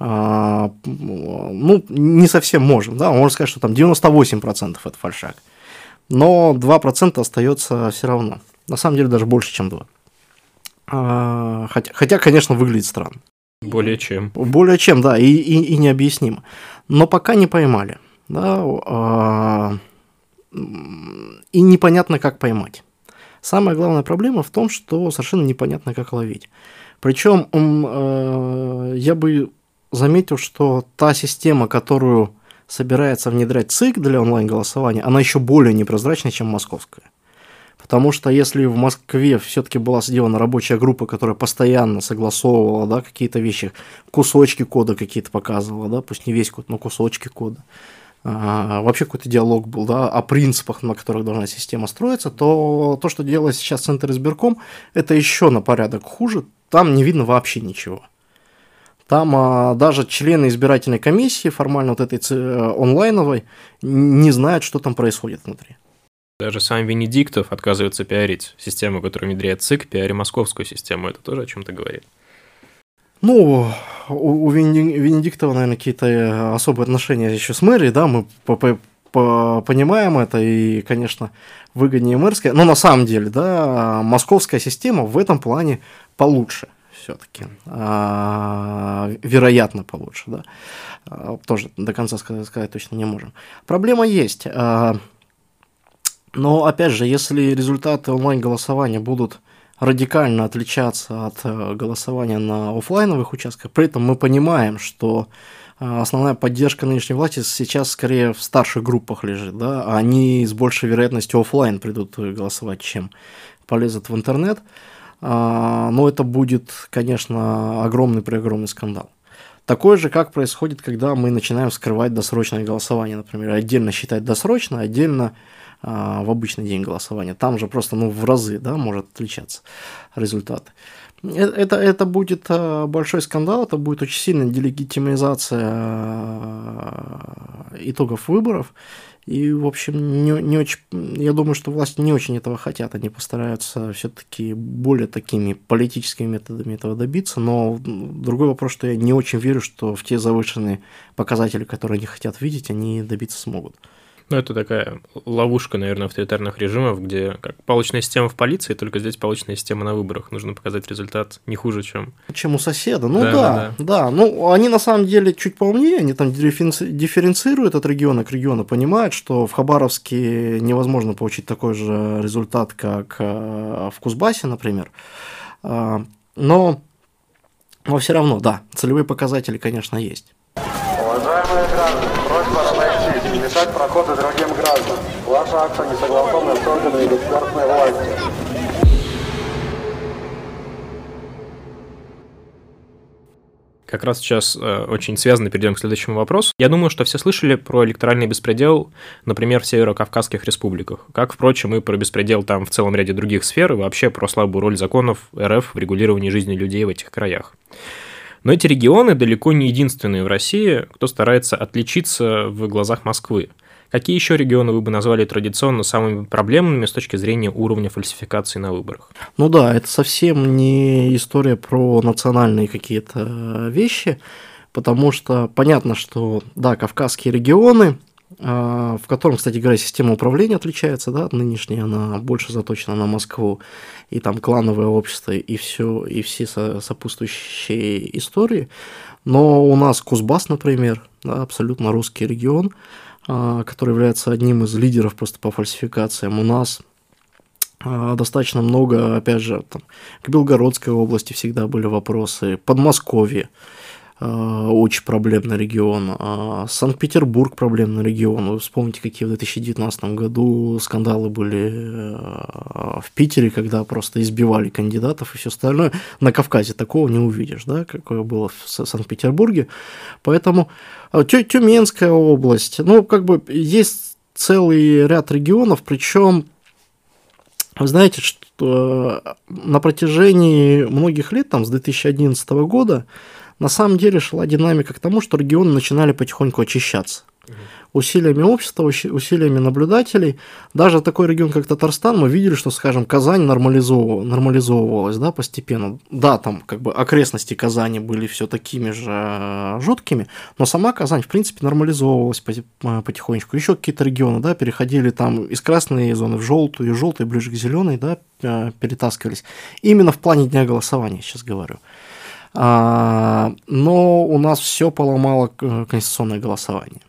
ну, не совсем можем, да, можно сказать, что там 98% это фальшак, но 2% остается все равно, на самом деле даже больше, чем 2. А, хотя, хотя, конечно, выглядит странно. Более чем. Более чем, да, и, и, и необъяснимо. Но пока не поймали, да, а, и непонятно, как поймать. Самая главная проблема в том, что совершенно непонятно, как ловить. Причем я бы заметил, что та система, которую собирается внедрять ЦИК для онлайн-голосования, она еще более непрозрачная, чем московская. Потому что если в Москве все-таки была сделана рабочая группа, которая постоянно согласовывала да, какие-то вещи, кусочки кода какие-то показывала, да, пусть не весь код, но кусочки кода, а, вообще какой-то диалог был да, о принципах, на которых должна система строиться, то то, что делает сейчас Центр избирком, это еще на порядок хуже, там не видно вообще ничего. Там а, даже члены избирательной комиссии, формально вот этой э, онлайновой, не знают, что там происходит внутри. Даже сам Венедиктов отказывается пиарить систему, которую внедряет ЦИК, пиари московскую систему. Это тоже о чем-то говорит. Ну, у, у Венедиктова, наверное, какие-то э, особые отношения еще с мэрией, да, мы по -по -по понимаем это, и, конечно, выгоднее мэрская. Но на самом деле, да, московская система в этом плане получше все-таки. А, вероятно, получше, да. А, тоже до конца сказать, сказать точно не можем. Проблема есть. А, но, опять же, если результаты онлайн-голосования будут радикально отличаться от э, голосования на офлайновых участках, при этом мы понимаем, что основная поддержка нынешней власти сейчас скорее в старших группах лежит, да, они с большей вероятностью офлайн придут голосовать, чем полезут в интернет, а, но это будет, конечно, огромный-преогромный скандал. Такое же, как происходит, когда мы начинаем скрывать досрочное голосование, например, отдельно считать досрочно, отдельно а, в обычный день голосования. Там же просто ну, в разы да, может отличаться результаты. Э, это, это будет а, большой скандал, это будет очень сильная делегитимизация итогов выборов. И, в общем, не, не очень, я думаю, что власти не очень этого хотят. Они постараются все-таки более такими политическими методами этого добиться. Но другой вопрос, что я не очень верю, что в те завышенные показатели, которые они хотят видеть, они добиться смогут. Ну, это такая ловушка, наверное, авторитарных режимов, где как палочная система в полиции, только здесь палочная система на выборах. Нужно показать результат не хуже, чем... Чем у соседа. Ну да, да, да. да. Ну, они на самом деле чуть поумнее, они там дифференцируют от региона к региону, понимают, что в Хабаровске невозможно получить такой же результат, как э, в Кузбассе, например. А, но, но все равно, да, целевые показатели, конечно, есть. Проходу другим гражданам. Ваша акция не согласована с органами государственной власти. Как раз сейчас э, очень связано перейдем к следующему вопросу. Я думаю, что все слышали про электоральный беспредел, например, в северокавказских республиках. Как, впрочем, и про беспредел там в целом ряде других сфер, и вообще про слабую роль законов РФ в регулировании жизни людей в этих краях. Но эти регионы далеко не единственные в России, кто старается отличиться в глазах Москвы. Какие еще регионы вы бы назвали традиционно самыми проблемными с точки зрения уровня фальсификации на выборах? Ну да, это совсем не история про национальные какие-то вещи, потому что понятно, что да, кавказские регионы, а, в котором, кстати говоря, система управления отличается, да, от нынешней, она больше заточена на Москву, и там клановое общество, и все, и все сопутствующие истории. Но у нас Кузбасс, например, да, абсолютно русский регион, который является одним из лидеров просто по фальсификациям. У нас а, достаточно много, опять же, там, к Белгородской области всегда были вопросы, Подмосковье, а, очень проблемный регион. Санкт-Петербург проблемный регион. Вспомните, какие в 2019 году скандалы были в Питере, когда просто избивали кандидатов и все остальное. На Кавказе такого не увидишь, да, какое было в Санкт-Петербурге. Поэтому а, Тюменская область. Ну, как бы есть целый ряд регионов, причем вы знаете, что э, на протяжении многих лет, там, с 2011 года, на самом деле шла динамика к тому, что регионы начинали потихоньку очищаться усилиями общества, усилиями наблюдателей, даже такой регион, как Татарстан, мы видели, что, скажем, Казань нормализовывалась, нормализовывалась да, постепенно. Да, там как бы окрестности Казани были все такими же э, жуткими, но сама Казань, в принципе, нормализовывалась э, потихонечку. Еще какие-то регионы, да, переходили там из красной зоны в желтую, из желтой ближе к зеленой, да, э, перетаскивались. Именно в плане дня голосования, сейчас говорю. А, но у нас все поломало конституционное голосование.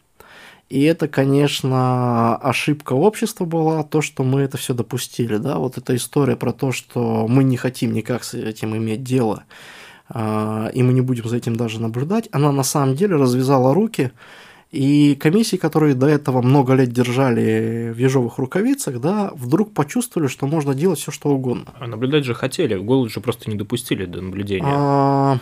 И это, конечно, ошибка общества была, то, что мы это все допустили. Да? Вот эта история про то, что мы не хотим никак с этим иметь дело, а, и мы не будем за этим даже наблюдать, она на самом деле развязала руки, и комиссии, которые до этого много лет держали в ежовых рукавицах, да, вдруг почувствовали, что можно делать все, что угодно. А наблюдать же хотели, голод же просто не допустили до наблюдения. А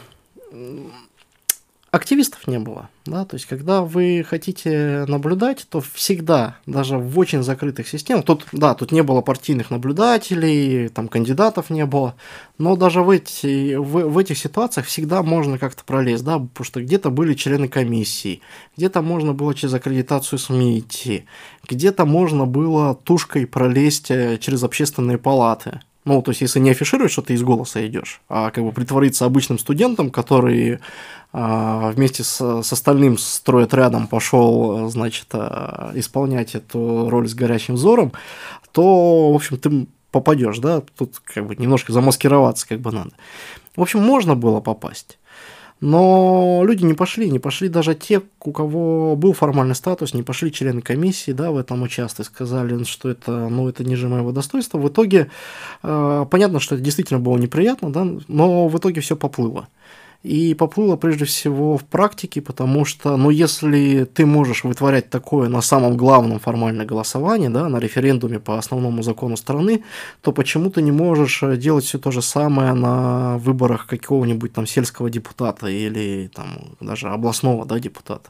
активистов не было. Да? То есть, когда вы хотите наблюдать, то всегда, даже в очень закрытых системах, тут, да, тут не было партийных наблюдателей, там кандидатов не было, но даже в, эти, в, в этих ситуациях всегда можно как-то пролезть, да, потому что где-то были члены комиссии, где-то можно было через аккредитацию СМИ идти, где-то можно было тушкой пролезть э, через общественные палаты. Ну, то есть, если не афишировать, что ты из голоса идешь, а как бы притвориться обычным студентом, который а, вместе с, с остальным стройотрядом пошел, значит, а, исполнять эту роль с горящим взором, то, в общем, ты попадешь, да, тут как бы немножко замаскироваться как бы надо. В общем, можно было попасть. Но люди не пошли, не пошли даже те, у кого был формальный статус, не пошли члены комиссии, да, в этом участвовать, сказали, что это, ну, это ниже моего достоинства. В итоге, э, понятно, что это действительно было неприятно, да, но в итоге все поплыло и поплыло прежде всего в практике, потому что, ну, если ты можешь вытворять такое на самом главном формальном голосовании, да, на референдуме по основному закону страны, то почему ты не можешь э, делать все то же самое на выборах какого-нибудь там сельского депутата или там даже областного, да, депутата?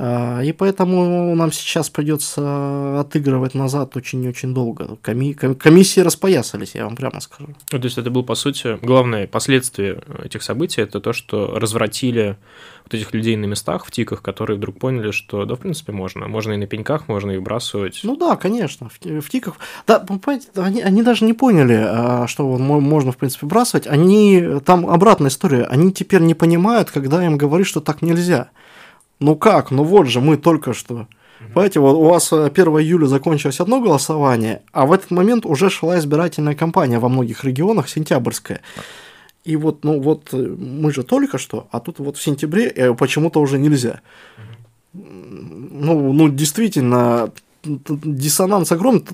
А, и поэтому нам сейчас придется отыгрывать назад очень-очень долго. Коми- комиссии распоясались, я вам прямо скажу. Ну, то есть это было, по сути, главное последствие этих событий, это то, что развратили вот этих людей на местах, в тиках, которые вдруг поняли, что, да, в принципе, можно. Можно и на пеньках, можно и выбрасывать. Ну да, конечно, в, в тиках. Да, понимаете, они, они даже не поняли, а, что можно, в принципе, выбрасывать. Они, там обратная история, они теперь не понимают, когда им говорят, что так нельзя. Ну как? Ну вот же, мы только что Понимаете, вот у вас 1 июля закончилось одно голосование, а в этот момент уже шла избирательная кампания во многих регионах, сентябрьская. И вот, ну вот мы же только что, а тут вот в сентябре почему-то уже нельзя. Ну, ну действительно, диссонанс огромный.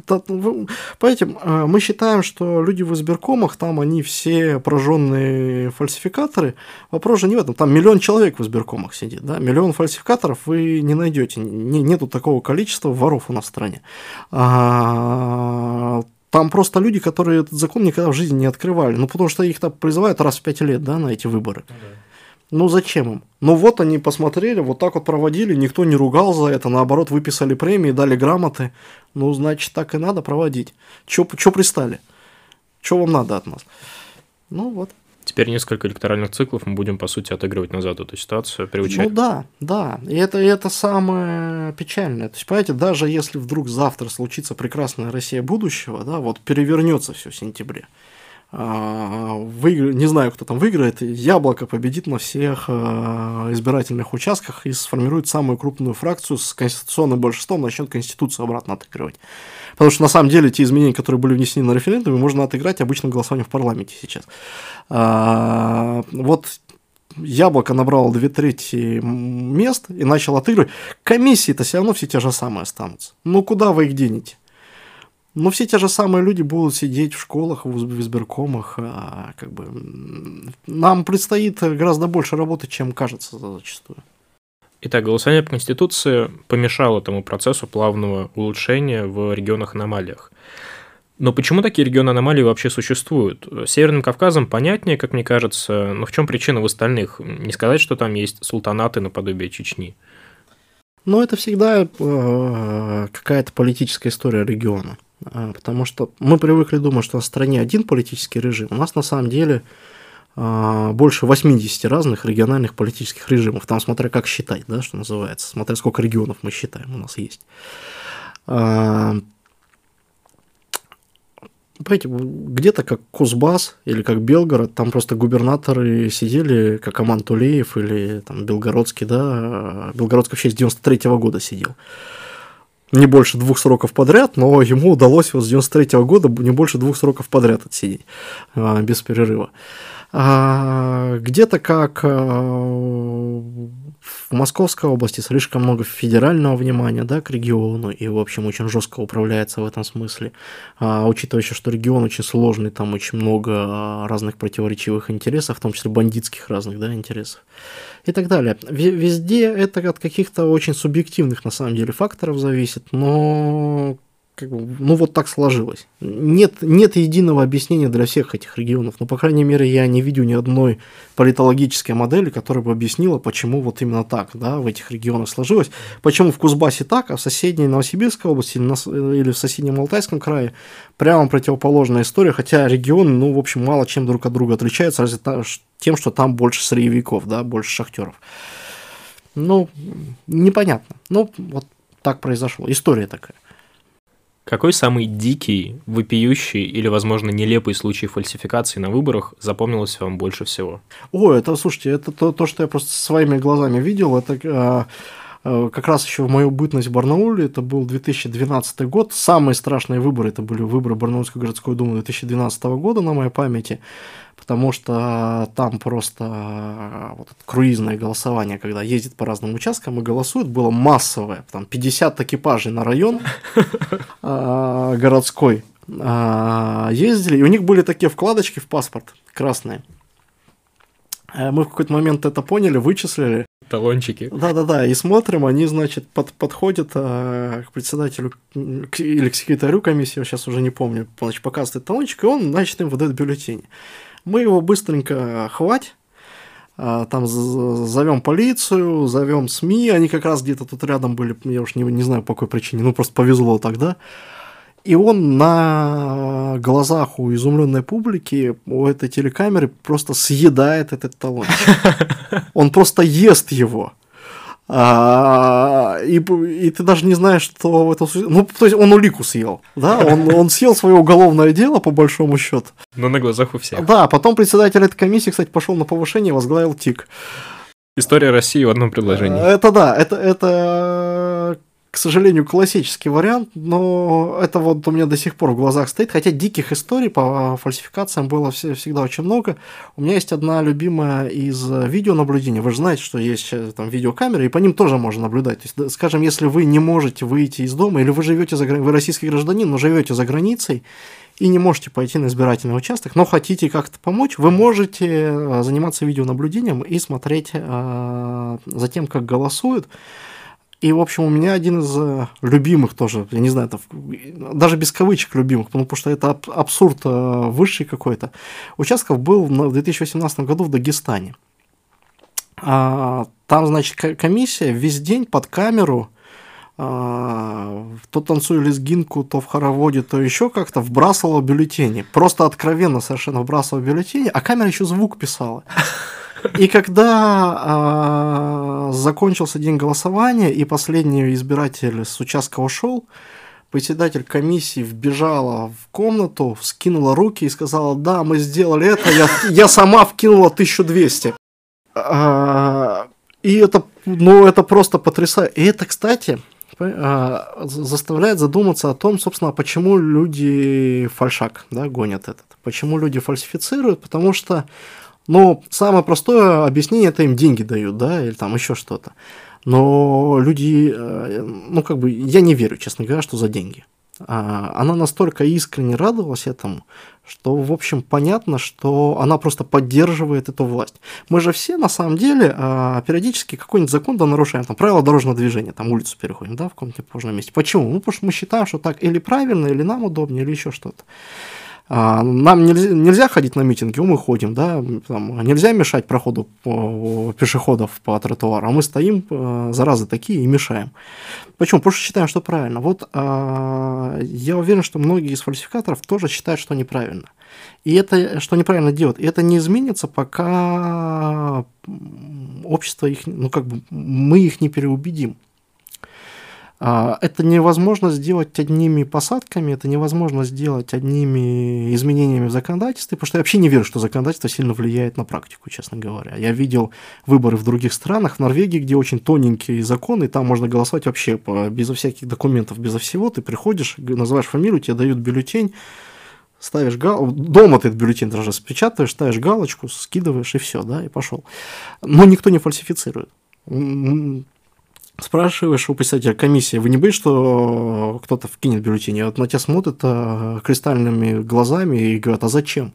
Понимаете, а, мы считаем, что люди в избиркомах, там они все пораженные фальсификаторы. Вопрос же не в этом. Там миллион человек в избиркомах сидит. Да? Миллион фальсификаторов вы не найдете. Не, нету такого количества воров у нас в стране. А, там просто люди, которые этот закон никогда в жизни не открывали. Ну, потому что их там призывают раз в пять лет да, на эти выборы. Ну. Ну зачем им? Ну вот они посмотрели, вот так вот проводили, никто не ругал за это, наоборот, выписали премии, дали грамоты. Ну, значит, так и надо проводить. Чё, чё пристали? Чё вам надо от нас? Ну вот. Теперь несколько электоральных циклов мы будем, по сути, отыгрывать назад эту ситуацию, приучать. Ну да, да. И это, и это самое печальное. То есть, понимаете, даже если вдруг завтра случится прекрасная Россия будущего, да, вот перевернется все в сентябре. А, выигр... не знаю, кто там выиграет, Яблоко победит на всех а, избирательных участках и сформирует самую крупную фракцию с конституционным большинством, начнет Конституцию обратно отыгрывать. Потому что на самом деле те изменения, которые были внесены на референдуме, можно отыграть обычным голосованием в парламенте сейчас. А, вот Яблоко набрало две трети мест и начал отыгрывать. Комиссии-то все равно все те же самые останутся. Ну куда вы их денете? Но все те же самые люди будут сидеть в школах, в избиркомах. А, как бы, нам предстоит гораздо больше работы, чем кажется зачастую. Итак, голосование по Конституции помешало этому процессу плавного улучшения в регионах-аномалиях. Но почему такие регионы аномалии вообще существуют? Северным Кавказом понятнее, как мне кажется, но в чем причина в остальных? Не сказать, что там есть султанаты наподобие Чечни. Но это всегда э, какая-то политическая история региона. А, потому что мы привыкли думать, что в стране один политический режим. У нас на самом деле а, больше 80 разных региональных политических режимов. Там смотря как считать, да, что называется, смотря сколько регионов мы считаем у нас есть. А, понимаете, где-то как Кузбасс или как Белгород, там просто губернаторы сидели, как Аман Тулеев или там Белгородский, да, Белгородский вообще с 93 -го года сидел не больше двух сроков подряд, но ему удалось вот с 93 -го года не больше двух сроков подряд отсидеть а, без перерыва. А, где-то как а, в Московской области слишком много федерального внимания да, к региону, и, в общем, очень жестко управляется в этом смысле. А, учитывая еще, что регион очень сложный, там очень много разных противоречивых интересов, в том числе бандитских разных да, интересов и так далее. Везде это от каких-то очень субъективных, на самом деле, факторов зависит, но как бы, ну вот так сложилось. Нет, нет единого объяснения для всех этих регионов. Ну, по крайней мере, я не видел ни одной политологической модели, которая бы объяснила, почему вот именно так да, в этих регионах сложилось. Почему в Кузбассе так, а в соседней Новосибирской области или в соседнем Алтайском крае прямо противоположная история, хотя регионы, ну, в общем, мало чем друг от друга отличаются, разве тем, что там больше сырьевиков, да, больше шахтеров. Ну, непонятно. Ну, вот так произошло. История такая. Какой самый дикий, вопиющий или, возможно, нелепый случай фальсификации на выборах запомнился вам больше всего? О, это, слушайте, это то, то что я просто своими глазами видел. Это а, как раз еще в мою бытность в Барнауле, это был 2012 год. Самые страшные выборы, это были выборы Барнаульской городской думы 2012 года, на моей памяти потому что там просто э, вот круизное голосование, когда ездит по разным участкам и голосует, было массовое, там 50 экипажей на район <laughs> э, городской э, ездили, и у них были такие вкладочки в паспорт красные. Мы в какой-то момент это поняли, вычислили. Талончики. Да-да-да, и смотрим, они, значит, под, подходят а, к председателю к, или к секретарю комиссии, я сейчас уже не помню, значит, показывает талончик, и он, значит, им выдает бюллетень. Мы его быстренько хвать, а, там зовем полицию, зовем СМИ, они как раз где-то тут рядом были, я уж не, не знаю по какой причине, ну просто повезло тогда. И он на глазах у изумленной публики, у этой телекамеры просто съедает этот талон. <laughs> Он просто ест его. А, и, и ты даже не знаешь, что в этом Ну, то есть он улику съел, да, он, он съел свое уголовное дело, по большому счету. Но на глазах у всех. Да, потом председатель этой комиссии, кстати, пошел на повышение возглавил ТИК. История России в одном предложении. Это да, это, это к сожалению, классический вариант, но это вот у меня до сих пор в глазах стоит, хотя диких историй по фальсификациям было всегда очень много. У меня есть одна любимая из видеонаблюдения. Вы же знаете, что есть э, там видеокамеры, и по ним тоже можно наблюдать. То есть, скажем, если вы не можете выйти из дома, или вы живете за вы российский гражданин, но живете за границей, и не можете пойти на избирательный участок, но хотите как-то помочь, вы можете э, заниматься видеонаблюдением и смотреть э, за тем, как голосуют. И, в общем, у меня один из э, любимых тоже, я не знаю, это, даже без кавычек любимых, потому что это абсурд э, высший какой-то, участков был в 2018 году в Дагестане. А, там, значит, комиссия весь день под камеру а, то танцуя лезгинку, то в хороводе, то еще как-то вбрасывала бюллетени. Просто откровенно совершенно вбрасывала бюллетени, а камера еще звук писала. И когда а, закончился день голосования, и последний избиратель с участка ушел, председатель комиссии вбежала в комнату, вскинула руки и сказала, да, мы сделали это, я, я сама вкинула 1200. А, и это, ну, это просто потрясающе. И это, кстати, а, заставляет задуматься о том, собственно, почему люди фальшак да, гонят этот. Почему люди фальсифицируют, потому что ну, самое простое объяснение это им деньги дают, да, или там еще что-то. Но люди, э, ну, как бы, я не верю, честно говоря, что за деньги. А, она настолько искренне радовалась этому, что, в общем, понятно, что она просто поддерживает эту власть. Мы же все, на самом деле, а, периодически какой-нибудь закон да нарушаем, там, правила дорожного движения, там, улицу переходим, да, в каком-нибудь неположенном месте. Почему? Ну, потому что мы считаем, что так или правильно, или нам удобнее, или еще что-то. А, нам нельзя, нельзя ходить на митинги, мы ходим, да, там, нельзя мешать проходу пешеходов по тротуару, а мы стоим, э, заразы такие, и мешаем. Почему? Потому что считаем, что правильно. Вот а, я уверен, что многие из фальсификаторов тоже считают, что неправильно. И это, что неправильно делают, и это не изменится, пока общество их, ну как бы мы их не переубедим. А, это невозможно сделать одними посадками, это невозможно сделать одними изменениями в законодательстве, потому что я вообще не верю, что законодательство сильно влияет на практику, честно говоря. Я видел выборы в других странах, в Норвегии, где очень тоненькие законы, и там можно голосовать вообще безо всяких документов, безо всего. Ты приходишь, называешь фамилию, тебе дают бюллетень, ставишь гал... дома ты этот бюллетень даже спечатываешь, ставишь галочку, скидываешь и все, да, и пошел. Но никто не фальсифицирует спрашиваешь у представителя комиссии, вы не боитесь, что кто-то вкинет бюллетень? Вот на тебя смотрят а, кристальными глазами и говорят, а зачем?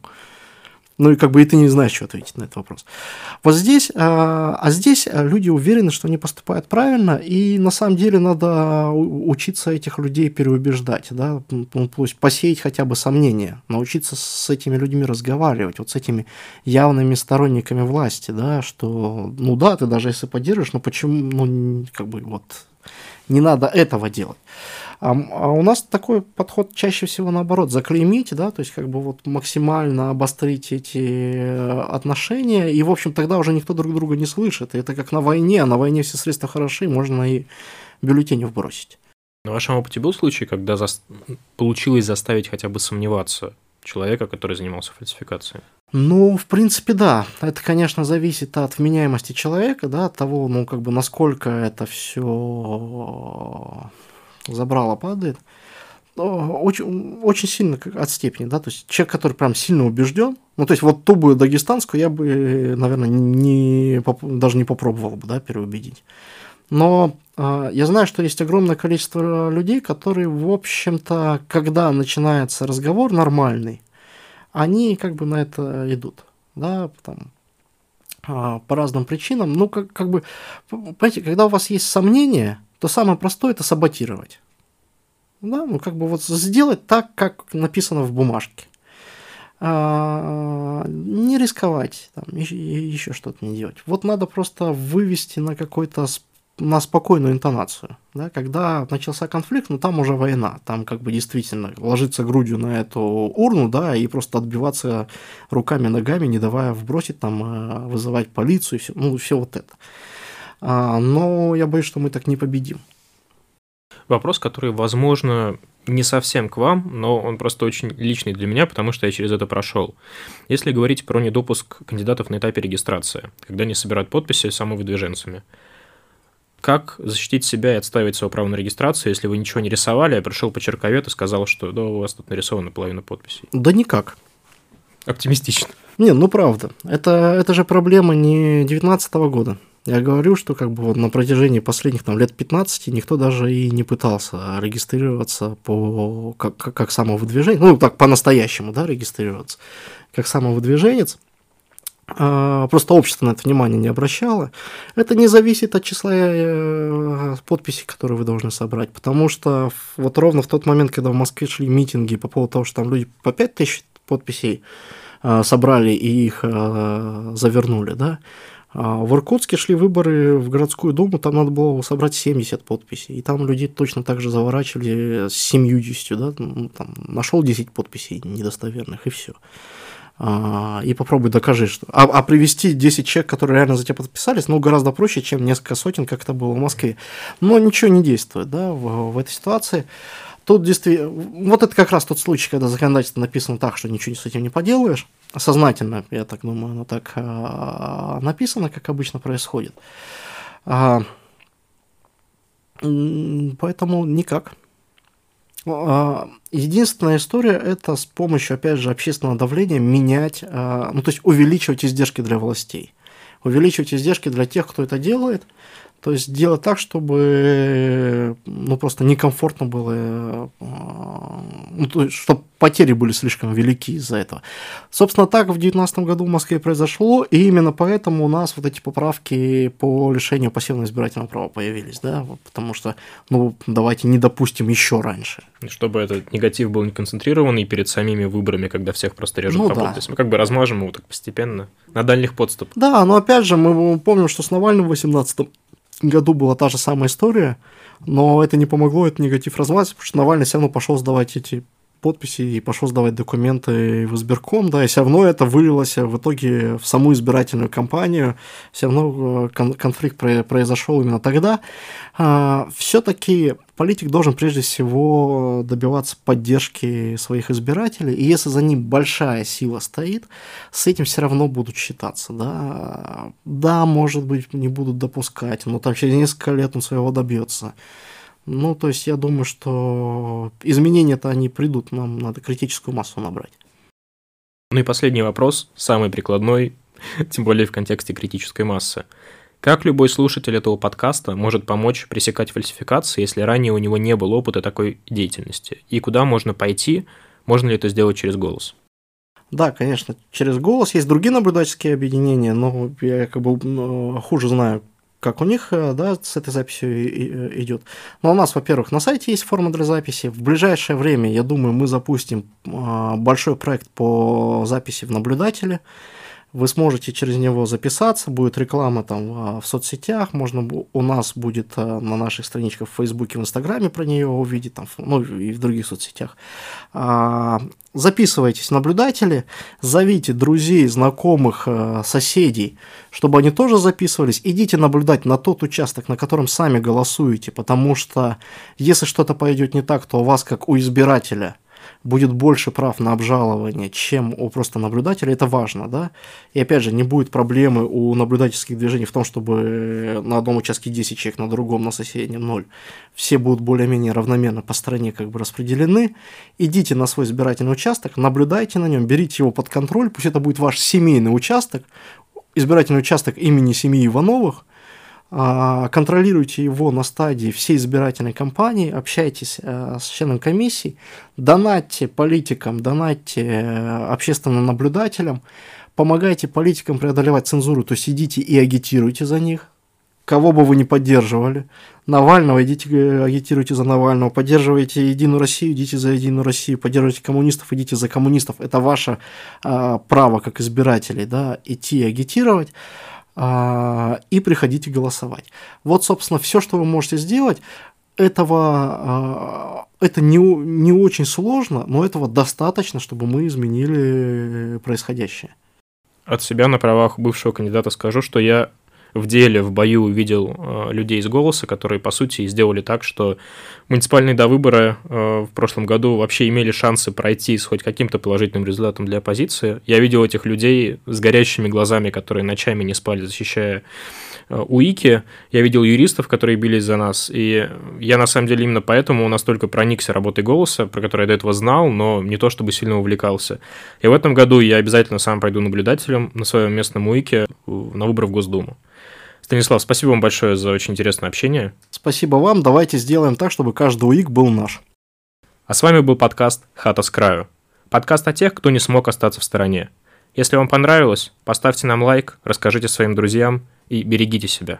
Ну и как бы и ты не знаешь, что ответить на этот вопрос. Вот здесь, а, а здесь люди уверены, что они поступают правильно, и на самом деле надо учиться этих людей переубеждать, да, ну, то есть посеять хотя бы сомнения, научиться с этими людьми разговаривать, вот с этими явными сторонниками власти, да, что, ну да, ты даже если поддерживаешь, но почему, ну, как бы вот не надо этого делать. А, а у нас такой подход чаще всего наоборот, заклеймить, да, то есть как бы вот максимально обострить эти э, отношения, и, в общем, тогда уже никто друг друга не слышит. И это как на войне, а на войне все средства хороши, можно и бюллетени вбросить. На вашем опыте был случай, когда за... получилось заставить хотя бы сомневаться человека, который занимался фальсификацией? Ну, в принципе, да. Это, конечно, зависит от вменяемости человека, да, от того, ну, как бы, насколько это все забрало падает, очень, очень сильно от степени, да, то есть человек, который прям сильно убежден, ну, то есть вот ту бы дагестанскую я бы, наверное, не, даже не попробовал бы, да, переубедить. Но э, я знаю, что есть огромное количество людей, которые, в общем-то, когда начинается разговор нормальный, они как бы на это идут, да, там, э, по разным причинам. Ну, как, как бы, понимаете, когда у вас есть сомнения, то самое простое это саботировать. Да, ну как бы вот сделать так, как написано в бумажке. А, не рисковать, там, еще, еще что-то не делать. Вот надо просто вывести на какой-то на спокойную интонацию. Да? Когда начался конфликт, ну там уже война, там как бы действительно ложиться грудью на эту урну, да, и просто отбиваться руками, ногами, не давая вбросить, там, э, вызывать полицию, и все, ну, все вот это. А, но я боюсь, что мы так не победим. Вопрос, который, возможно, не совсем к вам, но он просто очень личный для меня, потому что я через это прошел. Если говорить про недопуск кандидатов на этапе регистрации, когда они собирают подписи самовыдвиженцами, Как защитить себя и отставить свое право на регистрацию, если вы ничего не рисовали, а пришел почерковед и сказал, что да, у вас тут нарисована половина подписей? Да никак. Оптимистично. Не, ну правда. Это, это же проблема не 19 года. Я говорю, что как бы вот на протяжении последних там, лет 15 никто даже и не пытался регистрироваться по, как, как, как самовыдвижение, ну так по-настоящему, да, регистрироваться, как самовыдвиженец. А, просто общество на это внимание не обращало. Это не зависит от числа э, подписей, которые вы должны собрать, потому что вот ровно в тот момент, когда в Москве шли митинги по поводу того, что там люди по 5 тысяч подписей э, собрали и их э, завернули, да, а в Иркутске шли выборы в городскую думу, там надо было собрать 70 подписей, и там людей точно так же заворачивали с 70, да, ну, там, нашел 10 подписей недостоверных, и все. А, и попробуй докажи, что... А, а привести 10 человек, которые реально за тебя подписались, ну, гораздо проще, чем несколько сотен, как это было в Москве. Но ничего не действует, да, в, в этой ситуации. Тут действительно... Вот это как раз тот случай, когда законодательство написано так, что ничего с этим не поделаешь. Сознательно, я так думаю, оно так а, написано, как обычно происходит. А, поэтому никак. А, единственная история это с помощью, опять же, общественного давления менять, ну то есть увеличивать издержки для властей. Увеличивать издержки для тех, кто это делает, то есть делать так, чтобы ну, просто некомфортно было, а, ну, то есть, чтобы потери были слишком велики из-за этого. Собственно, так в 2019 году в Москве произошло, и именно поэтому у нас вот эти поправки по лишению пассивного избирательного права появились, да, вот, потому что, ну, давайте не допустим еще раньше. Чтобы этот негатив был не концентрированный перед самими выборами, когда всех просто режут ну, по да. подписям. Мы как бы размажем его так постепенно на дальних подступах. Да, но опять же, мы помним, что с Навальным в 2018 году была та же самая история, но это не помогло, этот негатив размазать, потому что Навальный все равно пошел сдавать эти подписи и пошел сдавать документы в избирком, да, и все равно это вылилось в итоге в саму избирательную кампанию, все равно э, конфликт произошел именно тогда. А, Все-таки политик должен прежде всего добиваться поддержки своих избирателей, и если за ним большая сила стоит, с этим все равно будут считаться, да, да, может быть, не будут допускать, но там через несколько лет он своего добьется. Ну, то есть я думаю, что изменения-то они придут, нам надо критическую массу набрать. Ну и последний вопрос, самый прикладной, <laughs> тем более в контексте критической массы. Как любой слушатель этого подкаста может помочь пресекать фальсификации, если ранее у него не было опыта такой деятельности? И куда можно пойти? Можно ли это сделать через голос? Да, конечно, через голос. Есть другие наблюдательские объединения, но я как бы ну, хуже знаю, как у них, э, да, с этой записью э, идет. Но у нас, во-первых, на сайте есть форма для записи. В ближайшее время, я думаю, мы запустим а, большой проект по записи в наблюдателе вы сможете через него записаться, будет реклама там а, в соцсетях, можно у нас будет а, на наших страничках в Фейсбуке, в Инстаграме про нее увидеть, там, ну и в других соцсетях. А, записывайтесь наблюдатели, зовите друзей, знакомых, соседей, чтобы они тоже записывались. Идите наблюдать на тот участок, на котором сами голосуете, потому что если что-то пойдет не так, то у вас, как у избирателя – будет больше прав на обжалование, чем у просто наблюдателя, это важно, да. И опять же, не будет проблемы у наблюдательских движений в том, чтобы на одном участке 10 человек, на другом, на соседнем 0. Все будут более-менее равномерно по стране как бы распределены. Идите на свой избирательный участок, наблюдайте на нем, берите его под контроль, пусть это будет ваш семейный участок, избирательный участок имени семьи Ивановых, контролируйте его на стадии всей избирательной кампании, общайтесь э, с членом комиссии, донатьте политикам, донатьте э, общественным наблюдателям, помогайте политикам преодолевать цензуру, то есть идите и агитируйте за них, кого бы вы ни поддерживали. Навального, идите э, агитируйте за Навального, поддерживайте Единую Россию, идите за Единую Россию, поддерживайте коммунистов, идите за коммунистов. Это ваше а, право как избирателей, да, идти агитировать. А, и приходите голосовать. Вот, собственно, все, что вы можете сделать, этого, а, это не, не очень сложно, но этого достаточно, чтобы мы изменили происходящее. От себя на правах бывшего кандидата скажу, что я в деле, в бою увидел э, людей из «Голоса», которые, по сути, сделали так, что муниципальные до выбора э, в прошлом году вообще имели шансы пройти с хоть каким-то положительным результатом для оппозиции. Я видел этих людей с горящими глазами, которые ночами не спали, защищая э, УИКи, я видел юристов, которые бились за нас, и я на самом деле именно поэтому настолько проникся работой голоса, про который я до этого знал, но не то чтобы сильно увлекался. И в этом году я обязательно сам пойду наблюдателем на своем местном УИКе на выборы в Госдуму. Станислав, спасибо вам большое за очень интересное общение. Спасибо вам. Давайте сделаем так, чтобы каждый УИК был наш. А с вами был подкаст «Хата с краю». Подкаст о тех, кто не смог остаться в стороне. Если вам понравилось, поставьте нам лайк, расскажите своим друзьям и берегите себя.